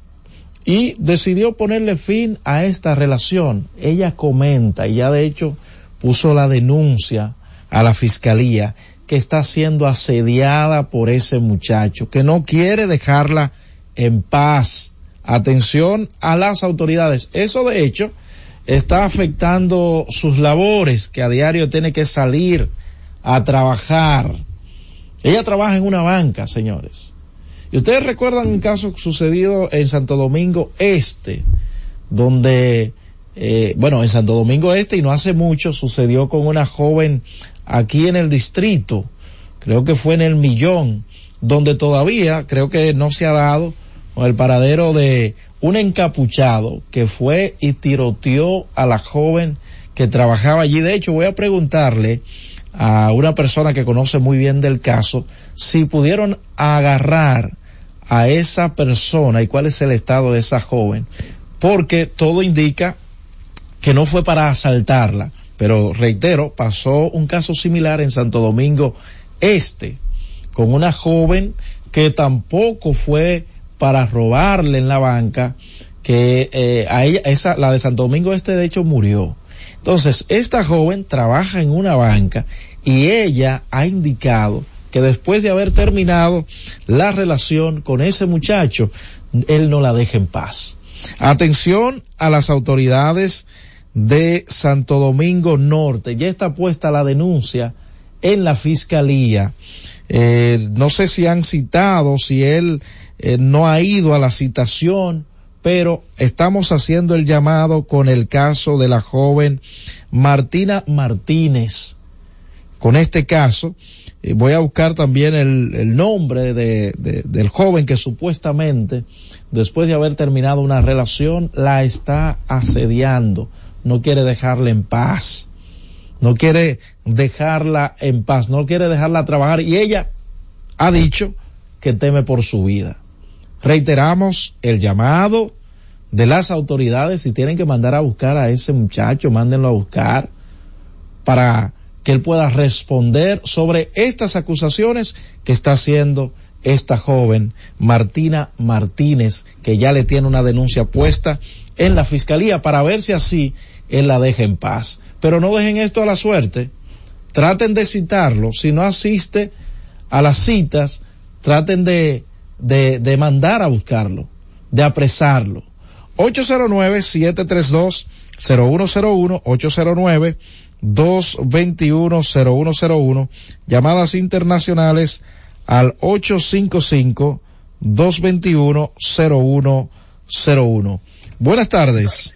Speaker 14: y decidió ponerle fin a esta relación. Ella comenta, y ya de hecho puso la denuncia a la fiscalía, que está siendo asediada por ese muchacho, que no quiere dejarla en paz. Atención a las autoridades. Eso de hecho está afectando sus labores, que a diario tiene que salir a trabajar ella trabaja en una banca, señores. Y ustedes recuerdan un caso sucedido en Santo Domingo Este, donde, eh, bueno, en Santo Domingo Este y no hace mucho sucedió con una joven aquí en el distrito, creo que fue en el Millón, donde todavía creo que no se ha dado con el paradero de un encapuchado que fue y tiroteó a la joven que trabajaba allí. De hecho, voy a preguntarle a una persona que conoce muy bien del caso, si pudieron agarrar a esa persona y cuál es el estado de esa joven, porque todo indica que no fue para asaltarla, pero reitero, pasó un caso similar en Santo Domingo Este, con una joven que tampoco fue para robarle en la banca, que eh, a ella, esa, la de Santo Domingo Este de hecho murió. Entonces, esta joven trabaja en una banca y ella ha indicado que después de haber terminado la relación con ese muchacho, él no la deja en paz. Atención a las autoridades de Santo Domingo Norte. Ya está puesta la denuncia en la fiscalía. Eh, no sé si han citado, si él eh, no ha ido a la citación, pero estamos haciendo el llamado con el caso de la joven Martina Martínez, con este caso. Eh, voy a buscar también el, nombre de, del joven que supuestamente, después de haber terminado una relación, la está asediando. No quiere dejarla en paz. No quiere dejarla en paz. No quiere dejarla trabajar. Y ella ha dicho que teme por su vida. Reiteramos el llamado de las autoridades. Si tienen que mandar a buscar a ese muchacho, mándenlo a buscar para que él pueda responder sobre estas acusaciones que está haciendo esta joven Martina Martínez, que ya le tiene una denuncia puesta en la fiscalía para ver si así él la deja en paz. Pero no dejen esto a la suerte. Traten de citarlo. Si no asiste a las citas, traten de, de, de mandar a buscarlo, de apresarlo. 809-732-0101, 809 221-0101, llamadas internacionales al 855-221-0101. Buenas tardes.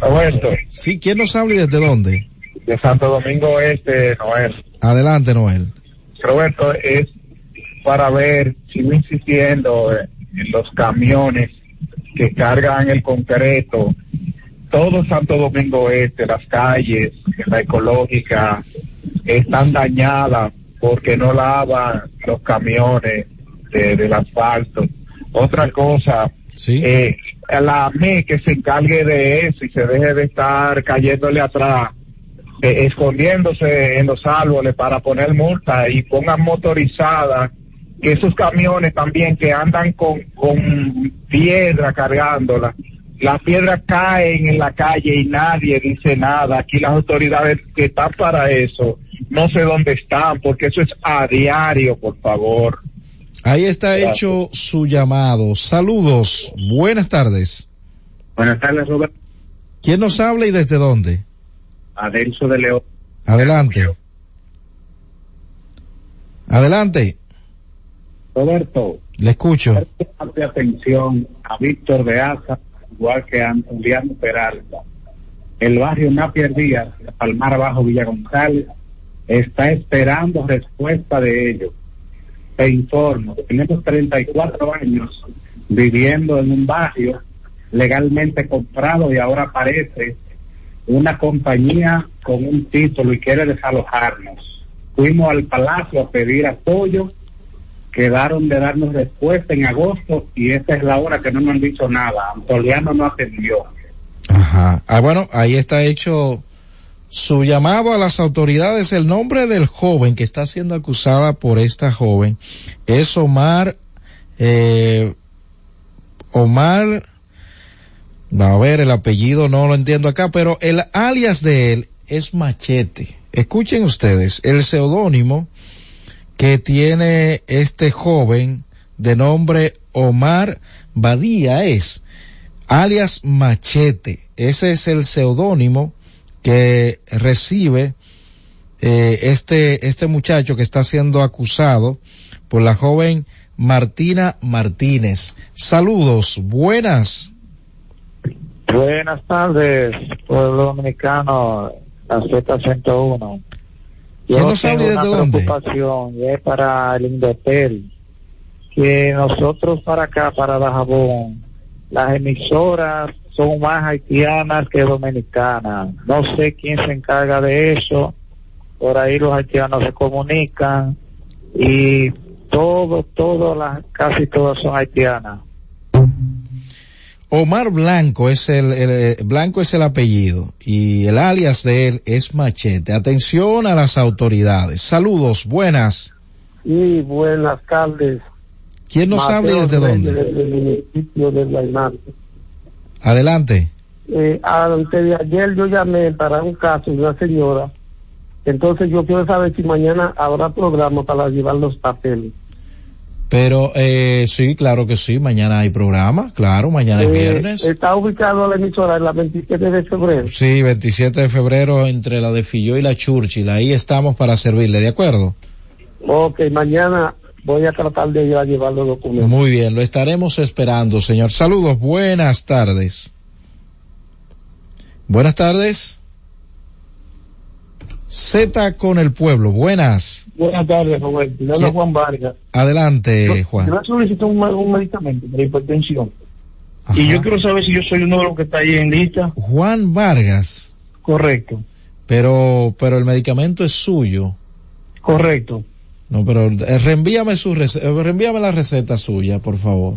Speaker 21: Roberto.
Speaker 14: Sí, ¿quién nos habla y desde dónde?
Speaker 21: De Santo Domingo Este, Noel.
Speaker 14: Adelante, Noel.
Speaker 21: Roberto, es para ver, sigo insistiendo en los camiones que cargan el concreto todo Santo Domingo Este, las calles, la ecológica, están dañadas porque no lavan los camiones del asfalto. Otra cosa, eh, la ME que se encargue de eso y se deje de estar cayéndole atrás, eh, escondiéndose en los árboles para poner multa y pongan motorizadas esos camiones también que andan con, con piedra cargándola, las piedras caen en la calle y nadie dice nada. Aquí las autoridades que están para eso, no sé dónde están, porque eso es a diario, por favor.
Speaker 14: Ahí está hecho su llamado. Saludos. Buenas tardes.
Speaker 21: Buenas tardes, Roberto.
Speaker 14: ¿Quién nos habla y desde dónde?
Speaker 21: Adelso de León.
Speaker 14: Adelante. Adelante.
Speaker 21: Roberto.
Speaker 14: Le escucho.
Speaker 21: De atención a Víctor de Asa igual que Juliano Peralta. El barrio Napier Díaz, Palmar Abajo, Villa González, está esperando respuesta de ellos. Te informo, tenemos 34 años viviendo en un barrio legalmente comprado y ahora aparece una compañía con un título y quiere desalojarnos. Fuimos al palacio a pedir apoyo, quedaron de darnos respuesta en agosto y esta es la hora que no nos han dicho nada. Antoliano no atendió.
Speaker 14: Ajá. Ah, bueno, ahí está hecho su llamado a las autoridades. El nombre del joven que está siendo acusada por esta joven es Omar, eh, Omar, a ver, el apellido no lo entiendo acá, pero el alias de él es Machete. Escuchen ustedes, el seudónimo que tiene este joven de nombre Omar Badía es alias Machete. Ese es el seudónimo que recibe eh, este, este muchacho que está siendo acusado por la joven Martina Martínez. Saludos, buenas.
Speaker 22: Buenas tardes, pueblo dominicano, la Z101.
Speaker 14: Yo no
Speaker 22: tengo una preocupación y es para el Indetel, que nosotros para acá, para Dajabón, las emisoras son más haitianas que dominicanas. No sé quién se encarga de eso. Por ahí los haitianos se comunican y todo, todo, las, casi todas son haitianas.
Speaker 14: Omar Blanco es el, el, Blanco es el apellido y el alias de él es Machete. Atención a las autoridades. Saludos, buenas.
Speaker 23: Y buenas tardes.
Speaker 14: ¿Quién nos habla y desde dónde?
Speaker 23: Desde el municipio de Guaymate.
Speaker 14: Adelante.
Speaker 23: Eh, antes de ayer yo llamé para un caso de una señora. Entonces yo quiero saber si mañana habrá programa para llevar los papeles.
Speaker 14: Pero eh, sí, claro que sí, mañana hay programa, claro, mañana es viernes.
Speaker 23: Está ubicado la emisora en la 27 de febrero.
Speaker 14: Sí, 27 de febrero entre la de Filló y la Churchill, ahí estamos para servirle, ¿de acuerdo?
Speaker 23: Ok, mañana voy a tratar de ir a llevar los documentos.
Speaker 14: Muy bien, lo estaremos esperando, señor. Saludos, buenas tardes. Buenas tardes. Z con el pueblo, buenas.
Speaker 23: Buenas tardes, Roberto. Le habla. Juan Vargas.
Speaker 14: Adelante, Juan.
Speaker 23: Yo solicito un, un medicamento para hipertensión.
Speaker 14: Ajá.
Speaker 23: Y yo quiero saber si yo soy uno de los que está ahí en lista.
Speaker 14: Juan Vargas,
Speaker 23: Correcto,
Speaker 14: pero, pero el medicamento es suyo.
Speaker 23: correcto.
Speaker 14: No, pero eh, reenvíame su eh, reenvíame la receta suya, por favor.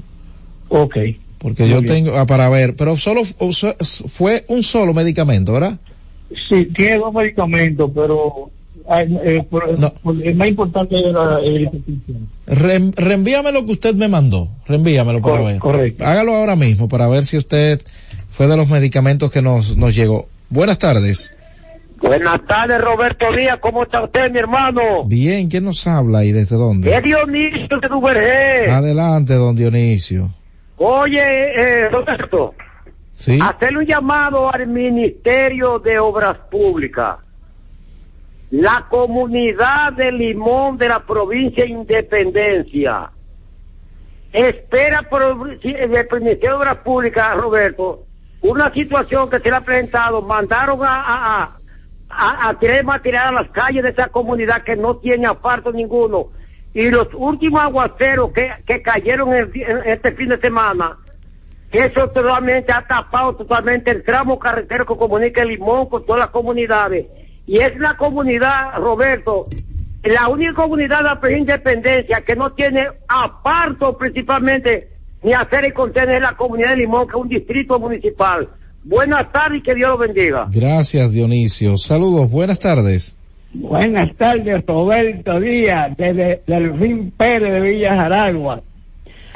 Speaker 23: Ok.
Speaker 14: Porque
Speaker 23: Muy
Speaker 14: yo
Speaker 23: bien.
Speaker 14: tengo, ah, para ver, pero solo, fue un solo medicamento, ¿verdad?
Speaker 23: Sí, tiene dos medicamentos, pero eh, por- por- el más importante era el hipertensión.
Speaker 14: Re- reenvíame lo que usted me mandó. Reenvíamelo para
Speaker 23: Cor-
Speaker 14: ver.
Speaker 23: correcto.
Speaker 14: Hágalo ahora mismo para ver si usted fue de los medicamentos que nos, nos llegó. Buenas tardes.
Speaker 24: Buenas tardes, Roberto Díaz. ¿Cómo está usted, mi hermano?
Speaker 14: Bien, ¿quién nos habla y desde dónde?
Speaker 24: Es Dionisio de Duvergé.
Speaker 14: Adelante, don Dionisio.
Speaker 24: Oye, eh, Roberto,
Speaker 14: Sí.
Speaker 24: hacerle un llamado al Ministerio de Obras Públicas. La comunidad de Limón de la provincia de Independencia espera por el Ministerio de Obras Públicas, Roberto, una situación que se le ha presentado. Mandaron a, a, a, a, a tirar material a las calles de esa comunidad que no tiene aparto ninguno. Y los últimos aguaceros que, que cayeron en, este fin de semana, eso totalmente ha tapado totalmente el tramo carretero que comunica el Limón con todas las comunidades. Y es la comunidad, Roberto, la única comunidad de la provincia de Independencia que no tiene aparto principalmente ni hacer el contener es la comunidad de Limón, que es un distrito municipal. Buenas tardes y que Dios lo bendiga.
Speaker 14: Gracias, Dionisio. Saludos, buenas tardes.
Speaker 23: Buenas tardes, Roberto Díaz, desde Delfín Pérez de Villa Jaragua.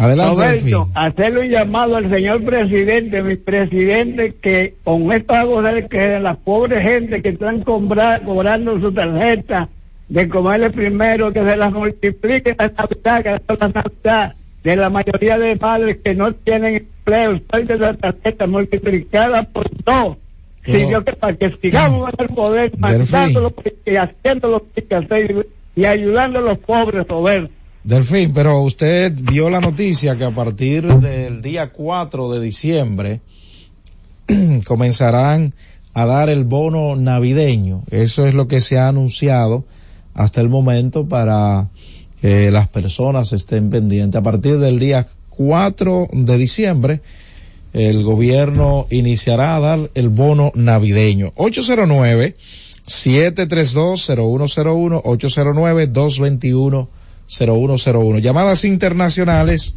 Speaker 14: Adelante,
Speaker 23: Roberto, hacerle un llamado al señor presidente, mi presidente, que con estos aguaceros que la pobre gente que están cobra- cobrando su tarjeta de comerle primero, que se las multiplique la Navidad, que es la Navidad de la mayoría de padres que no tienen empleo, de la tarjeta multiplicada por dos.
Speaker 14: Pero-
Speaker 23: Sí, yo que para que sigamos en el poder, mandándolo y haciendo lo que hay que hacer y ayudando a los pobres, Roberto.
Speaker 14: Delfín, pero usted vio la noticia que a partir del día 4 de diciembre comenzarán a dar el bono navideño. Eso es lo que se ha anunciado hasta el momento para que las personas estén pendientes. A partir del día 4 de diciembre, el gobierno iniciará a dar el bono navideño. 809 732-0101, 809-221-0101. Llamadas internacionales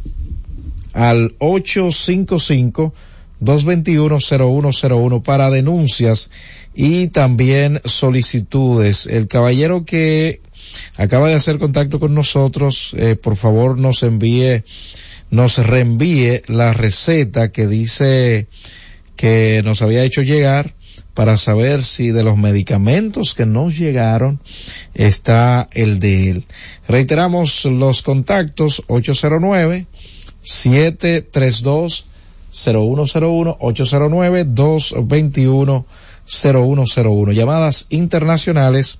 Speaker 14: al 855-221-0101 para denuncias y también solicitudes. El caballero que acaba de hacer contacto con nosotros, eh, por favor nos envíe, nos reenvíe la receta que dice que nos había hecho llegar para saber si de los medicamentos que nos llegaron está el de él. Reiteramos los contactos 809 732 0101 809 221 0101 llamadas internacionales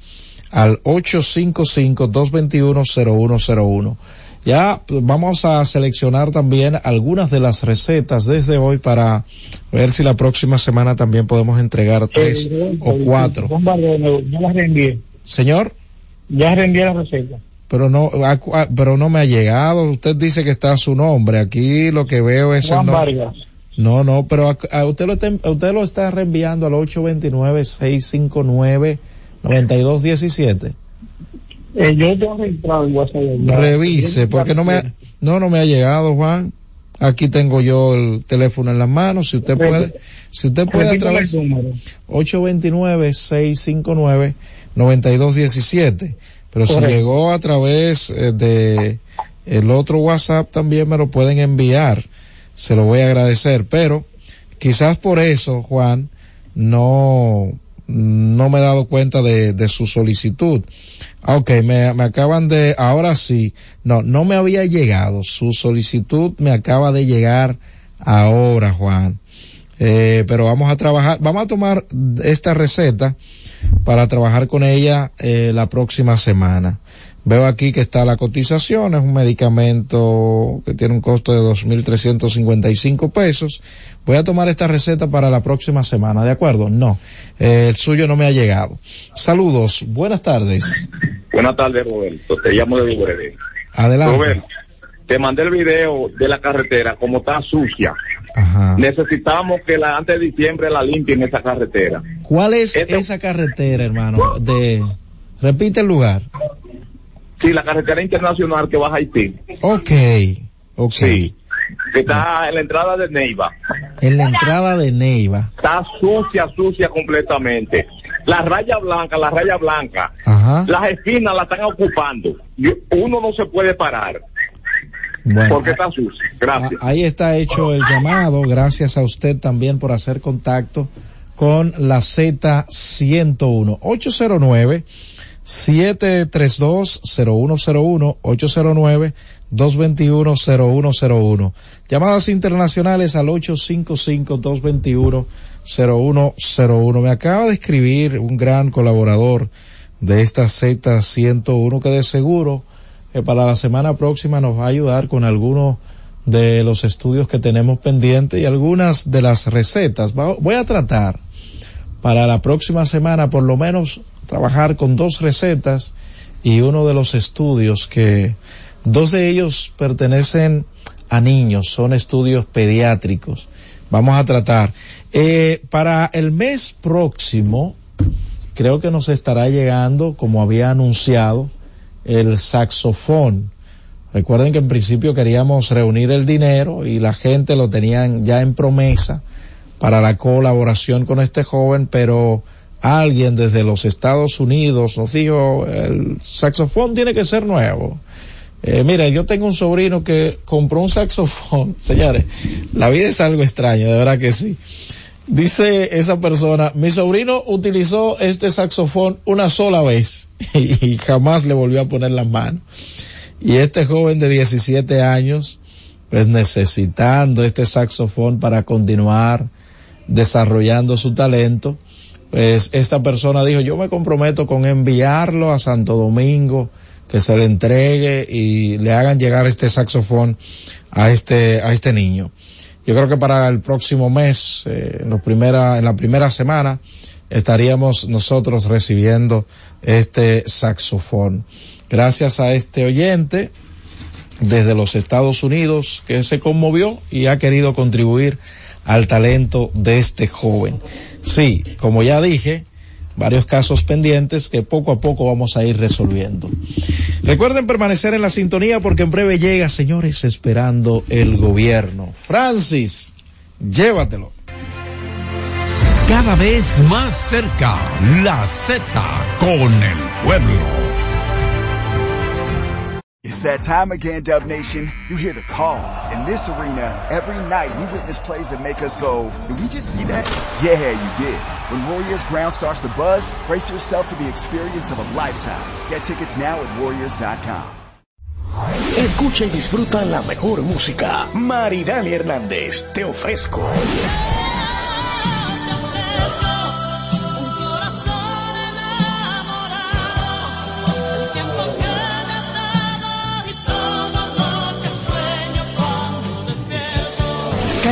Speaker 14: al 855 221 0101 ya vamos a seleccionar también algunas de las recetas desde hoy para ver si la próxima semana también podemos entregar tres o cuatro.
Speaker 17: Ya las reenvié.
Speaker 14: Señor.
Speaker 17: Ya reenvié la receta.
Speaker 14: Pero no, pero no me ha llegado. Usted dice que está su nombre. Aquí lo que veo es
Speaker 17: Juan Vargas.
Speaker 14: No, no, pero a, usted lo está, usted lo está reenviando al 829-659-9217.
Speaker 17: Eh, yo tengo registrado en WhatsApp.
Speaker 14: Revise, porque no me, ha, no, no me ha llegado, Juan. Aquí tengo yo el teléfono en las manos. Si usted puede, si usted puede a través 829-659-9217. Pero si llegó a través eh, de el otro WhatsApp también me lo pueden enviar. Se lo voy a agradecer. Pero quizás por eso, Juan, no, no me he dado cuenta de, de su solicitud. Ok, me, me, acaban de, ahora sí, no, no me había llegado, su solicitud me acaba de llegar ahora, Juan. Eh, pero vamos a trabajar, vamos a tomar esta receta para trabajar con ella eh, la próxima semana. Veo aquí que está la cotización, es un medicamento que tiene un costo de 2.355 pesos. Voy a tomar esta receta para la próxima semana, ¿de acuerdo? No, eh, el suyo no me ha llegado. Saludos, buenas tardes.
Speaker 25: Buenas tardes, Roberto. Te llamo de Libreville.
Speaker 14: Adelante.
Speaker 25: Roberto, te mandé el video de la carretera, como está sucia. Ajá. Necesitamos que la, antes de diciembre la limpien esa carretera.
Speaker 14: ¿Cuál es esa carretera, hermano? De, repite el lugar.
Speaker 25: Sí, la carretera internacional que va a Haití.
Speaker 14: Ok, ok.
Speaker 25: Sí. Que está en la entrada de Neiva.
Speaker 14: En la entrada de Neiva.
Speaker 25: Está sucia, sucia completamente. La raya blanca, la raya blanca.
Speaker 14: Ajá.
Speaker 25: Las esquinas la están ocupando. Uno no se puede parar.
Speaker 14: Bueno,
Speaker 25: porque está sucio. Gracias.
Speaker 14: Ahí está hecho el llamado. Gracias a usted también por hacer contacto con la Z101. 809 732-0101, 809-221-0101. Llamadas internacionales al 855-221-0101. Me acaba de escribir un gran colaborador de esta Z101 que de seguro eh, para la semana próxima nos va a ayudar con algunos de los estudios que tenemos pendientes y algunas de las recetas. Voy a tratar para la próxima semana por lo menos trabajar con dos recetas y uno de los estudios que dos de ellos pertenecen a niños, son estudios pediátricos. Vamos a tratar. Eh, para el mes próximo, creo que nos estará llegando, como había anunciado, el saxofón. Recuerden que en principio queríamos reunir el dinero y la gente lo tenían ya en promesa para la colaboración con este joven, pero alguien desde los Estados Unidos nos dijo, el saxofón tiene que ser nuevo. Eh, mira, yo tengo un sobrino que compró un saxofón. Señores, la vida es algo extraño, de verdad que sí. Dice esa persona, mi sobrino utilizó este saxofón una sola vez y, jamás le volvió a poner las manos. Y este joven de 17 años, pues necesitando este saxofón para continuar desarrollando su talento, pues esta persona dijo, yo me comprometo con enviarlo a Santo Domingo, que se le entregue y le hagan llegar este saxofón a este, a este niño. Yo creo que para el próximo mes, eh, en, primera, en la primera semana, estaríamos nosotros recibiendo este saxofón. Gracias a este oyente desde los Estados Unidos que se conmovió y ha querido contribuir al talento de este joven. Sí, como ya dije, varios casos pendientes que poco a poco vamos a ir resolviendo. Recuerden permanecer en la sintonía porque en breve llega, señores, esperando el gobierno. Francis, llévatelo.
Speaker 4: Cada vez más cerca, la Z con el pueblo.
Speaker 26: It's that time again, Dub Nation. You hear the call. In this arena, every night we witness plays that make us go, did we just see that? Yeah, you did. When Warriors ground starts to buzz, brace yourself for the experience of a lifetime. Get tickets now at Warriors.com.
Speaker 7: Escucha y disfruta la mejor música. Maridani Hernández, te ofrezco.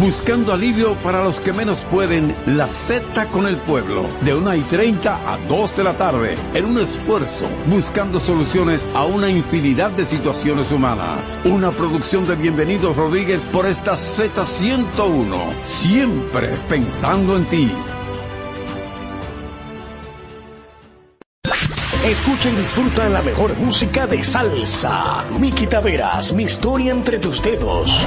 Speaker 4: Buscando alivio para los que menos pueden, la Z con el pueblo, de 1 y 30 a 2 de la tarde, en un esfuerzo, buscando soluciones a una infinidad de situaciones humanas. Una producción de Bienvenidos Rodríguez por esta Z101, siempre pensando en ti.
Speaker 7: Escucha y disfruta la mejor música de salsa. Miki Taveras, mi historia entre tus dedos.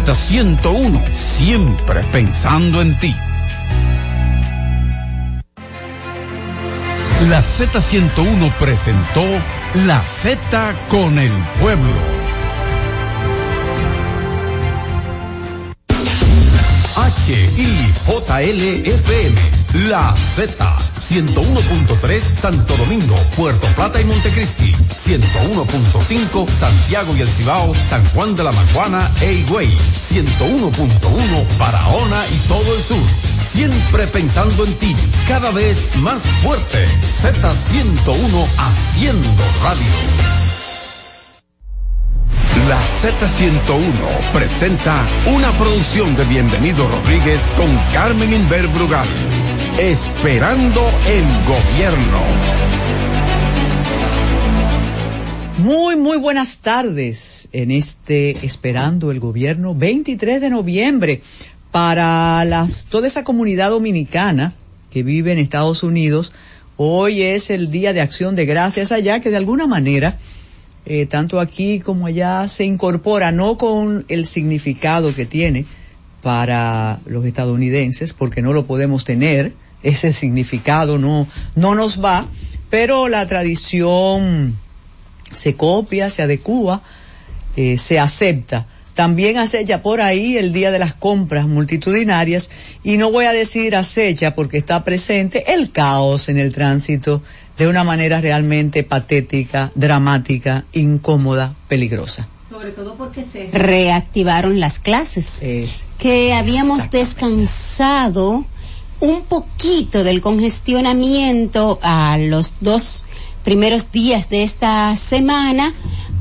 Speaker 4: Z101, siempre pensando en ti. La Z101 presentó La Z con el pueblo. HIJLFM, La Z, 101.3 Santo Domingo, Puerto Plata y Montecristi, 101.5 Santiago y El Cibao, San Juan de la Maguana e Higüey, 101.1 Barahona y todo el sur. Siempre pensando en ti, cada vez más fuerte. Z101 haciendo radio. La Z101 presenta una producción de Bienvenido Rodríguez con Carmen Inver Brugal. Esperando el gobierno.
Speaker 27: Muy, muy buenas tardes en este Esperando el Gobierno 23 de noviembre para toda esa comunidad dominicana que vive en Estados Unidos. Hoy es el Día de Acción de Gracias allá que de alguna manera eh, tanto aquí como allá se incorpora, no con el significado que tiene para los estadounidenses, porque no lo podemos tener, ese significado no, no nos va, pero la tradición se copia, se adecua, eh, se acepta. También acecha por ahí el día de las compras multitudinarias y no voy a decir acecha porque está presente el caos en el tránsito de una manera realmente patética, dramática, incómoda, peligrosa.
Speaker 28: Sobre todo porque se reactivaron las clases,
Speaker 27: es.
Speaker 28: que habíamos descansado un poquito del congestionamiento a los dos primeros días de esta semana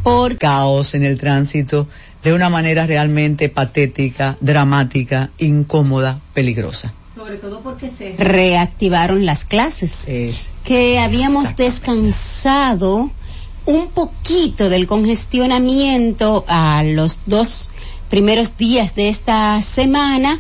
Speaker 28: por
Speaker 27: caos en el tránsito de una manera realmente patética, dramática, incómoda, peligrosa
Speaker 28: sobre todo porque se reactivaron las clases,
Speaker 27: es.
Speaker 28: que habíamos descansado un poquito del congestionamiento a los dos primeros días de esta semana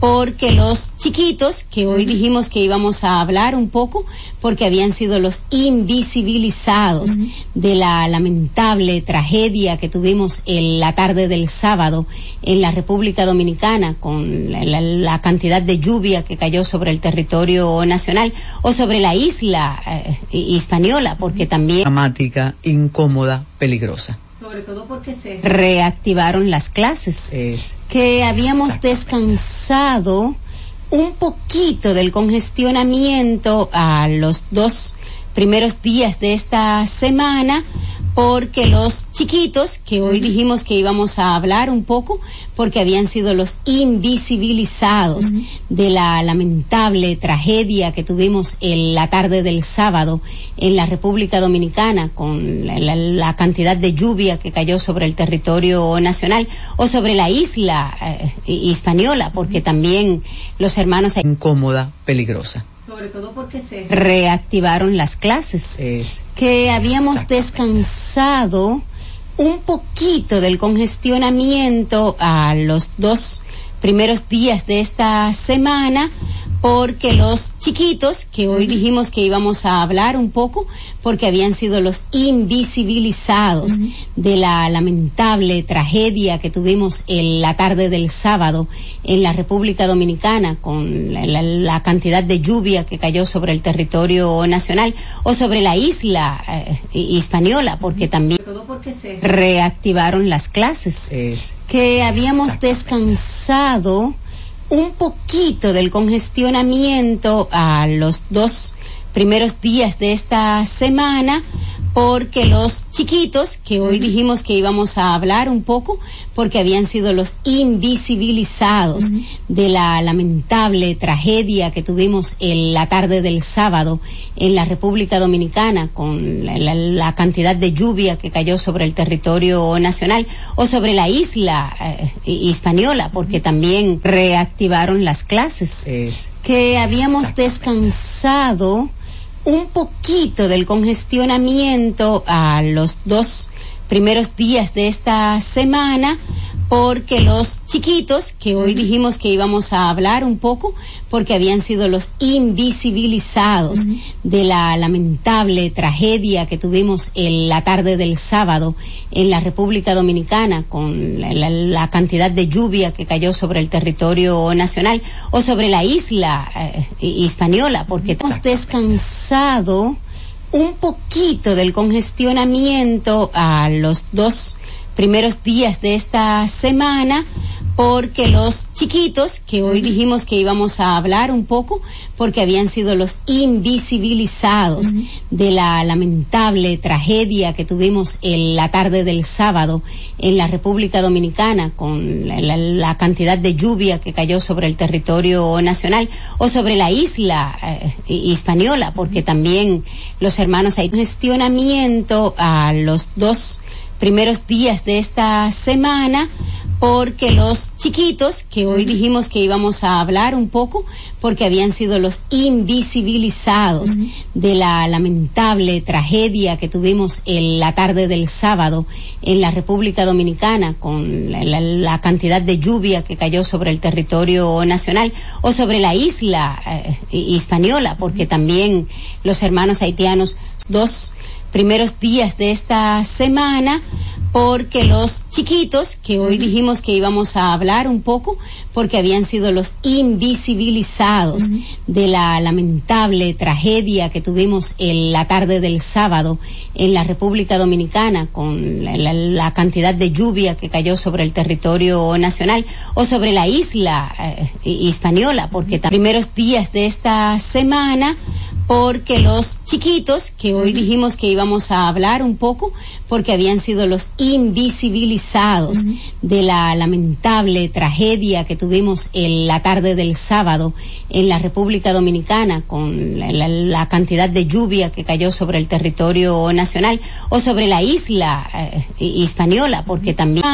Speaker 28: porque los chiquitos, que hoy dijimos que íbamos a hablar un poco, porque habían sido los invisibilizados de la lamentable tragedia que tuvimos en la tarde del sábado en la República Dominicana, con la, cantidad de lluvia que cayó sobre el territorio nacional o sobre la isla eh, hispaniola, porque también...
Speaker 27: Dramática, incómoda, peligrosa
Speaker 28: sobre todo porque se reactivaron las clases,
Speaker 27: es.
Speaker 28: que habíamos descansado un poquito del congestionamiento a los dos primeros días de esta semana porque los chiquitos, que hoy dijimos que íbamos a hablar un poco, porque habían sido los invisibilizados de la lamentable tragedia que tuvimos en la tarde del sábado en la República Dominicana, con la, cantidad de lluvia que cayó sobre el territorio nacional o sobre la isla eh, hispaniola, porque también los hermanos...
Speaker 27: Incómoda, peligrosa
Speaker 28: sobre todo porque se reactivaron las clases,
Speaker 27: es.
Speaker 28: que habíamos descansado un poquito del congestionamiento a los dos primeros días de esta semana porque los chiquitos, que hoy dijimos que íbamos a hablar un poco, porque habían sido los invisibilizados de la lamentable tragedia que tuvimos en la tarde del sábado en la República Dominicana, con la, cantidad de lluvia que cayó sobre el territorio nacional o sobre la isla eh, hispaniola, porque también todo porque se reactivaron las clases,
Speaker 27: es.
Speaker 28: que habíamos descansado un poquito del congestionamiento a los dos primeros días de esta semana porque los chiquitos, que hoy dijimos que íbamos a hablar un poco, porque habían sido los invisibilizados de la lamentable tragedia que tuvimos en la tarde del sábado en la República Dominicana, con la, cantidad de lluvia que cayó sobre el territorio nacional o sobre la isla eh, hispaniola, porque también reactivaron las clases,
Speaker 27: es.
Speaker 28: que habíamos descansado un poquito del congestionamiento a los dos primeros días de esta semana porque los chiquitos, que hoy dijimos que íbamos a hablar un poco, porque habían sido los invisibilizados de la lamentable tragedia que tuvimos en la tarde del sábado en la República Dominicana, con la, cantidad de lluvia que cayó sobre el territorio nacional o sobre la isla eh, hispaniola, porque hemos descansado un poquito del congestionamiento a los dos primeros días de esta semana porque los chiquitos, que hoy dijimos que íbamos a hablar un poco, porque habían sido los invisibilizados de la lamentable tragedia que tuvimos en la tarde del sábado en la República Dominicana, con la, cantidad de lluvia que cayó sobre el territorio nacional o sobre la isla eh, hispaniola, porque también los hermanos hay gestionamiento a los dos primeros días de esta semana porque los chiquitos, que hoy dijimos que íbamos a hablar un poco, porque habían sido los invisibilizados de la lamentable tragedia que tuvimos en la tarde del sábado en la República Dominicana, con la, cantidad de lluvia que cayó sobre el territorio nacional o sobre la isla eh, hispaniola, porque también los hermanos haitianos, dos primeros días de esta semana porque los chiquitos, que hoy dijimos que íbamos a hablar un poco, porque habían sido los invisibilizados de la lamentable tragedia que tuvimos en la tarde del sábado en la República Dominicana con la, la- la cantidad de lluvia que cayó sobre el territorio nacional o sobre la isla eh, hispaniola, porque los primeros días de esta semana porque los chiquitos, que hoy dijimos que íbamos a hablar un poco, porque habían sido los invisibilizados de la lamentable tragedia que tuvimos en la tarde del sábado en la República Dominicana con la, la- la cantidad de lluvia que cayó sobre el territorio nacional o sobre la isla eh, hispaniola, porque también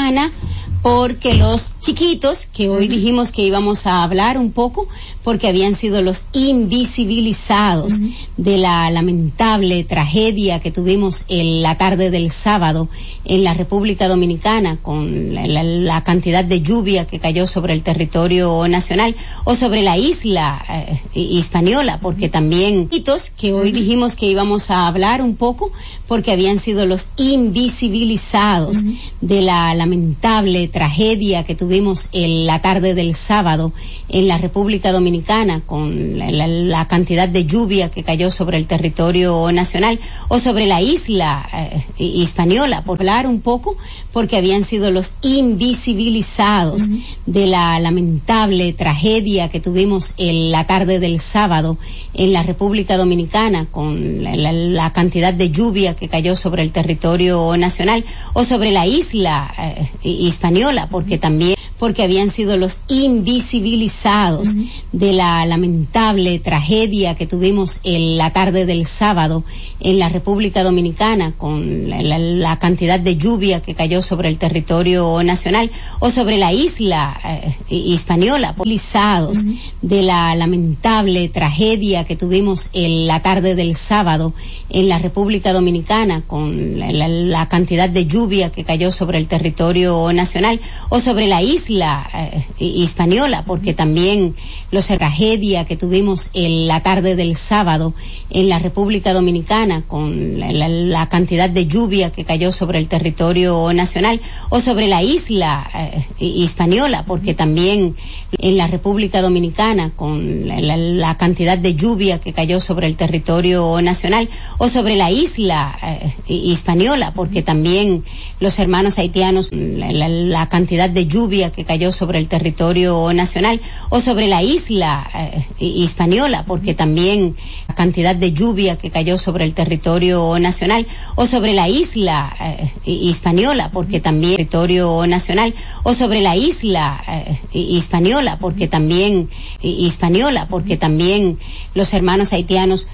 Speaker 28: porque los chiquitos, que hoy dijimos que íbamos a hablar un poco, porque habían sido los invisibilizados de la lamentable tragedia que tuvimos en la tarde del sábado en la República Dominicana con la, la- la cantidad de lluvia que cayó sobre el territorio nacional o sobre la isla eh, hispaniola, porque también chiquitos, que hoy dijimos que íbamos a hablar un poco, porque habían sido los invisibilizados de la lamentable tragedia que tuvimos en la tarde del sábado en la República Dominicana con la, la- la cantidad de lluvia que cayó sobre el territorio nacional o sobre la isla eh, hispaniola, por hablar un poco, porque habían sido los invisibilizados de la lamentable tragedia que tuvimos en la tarde del sábado en la República Dominicana con la, la- la cantidad de lluvia que cayó sobre el territorio nacional o sobre la isla eh, hispaniola, porque también porque habían sido los invisibilizados de la lamentable tragedia que tuvimos en la tarde del sábado en la República Dominicana con la, la- la cantidad de lluvia que cayó sobre el territorio nacional o sobre la isla eh, hispaniola, invisibilizados de la lamentable tragedia que tuvimos en la tarde del sábado en la República Dominicana con la, la- la cantidad de lluvia que cayó sobre el territorio nacional o sobre la isla eh, hispaniola, porque también los tragedia que tuvimos en la tarde del sábado en la República Dominicana con la, la- la cantidad de lluvia que cayó sobre el territorio nacional o sobre la isla eh, hispaniola, porque también en la República Dominicana con la, la- la cantidad de lluvia que cayó sobre el territorio nacional o sobre la isla eh, hispaniola, porque también los hermanos haitianos, la, la- la cantidad de lluvia que cayó sobre el territorio nacional o sobre la isla eh, hispaniola, porque también la cantidad de lluvia que cayó sobre el territorio nacional o sobre la isla eh, hispaniola, porque también territorio nacional o sobre la isla eh, hispaniola, porque también hispaniola, porque también los hermanos haitianos,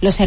Speaker 28: los hermanos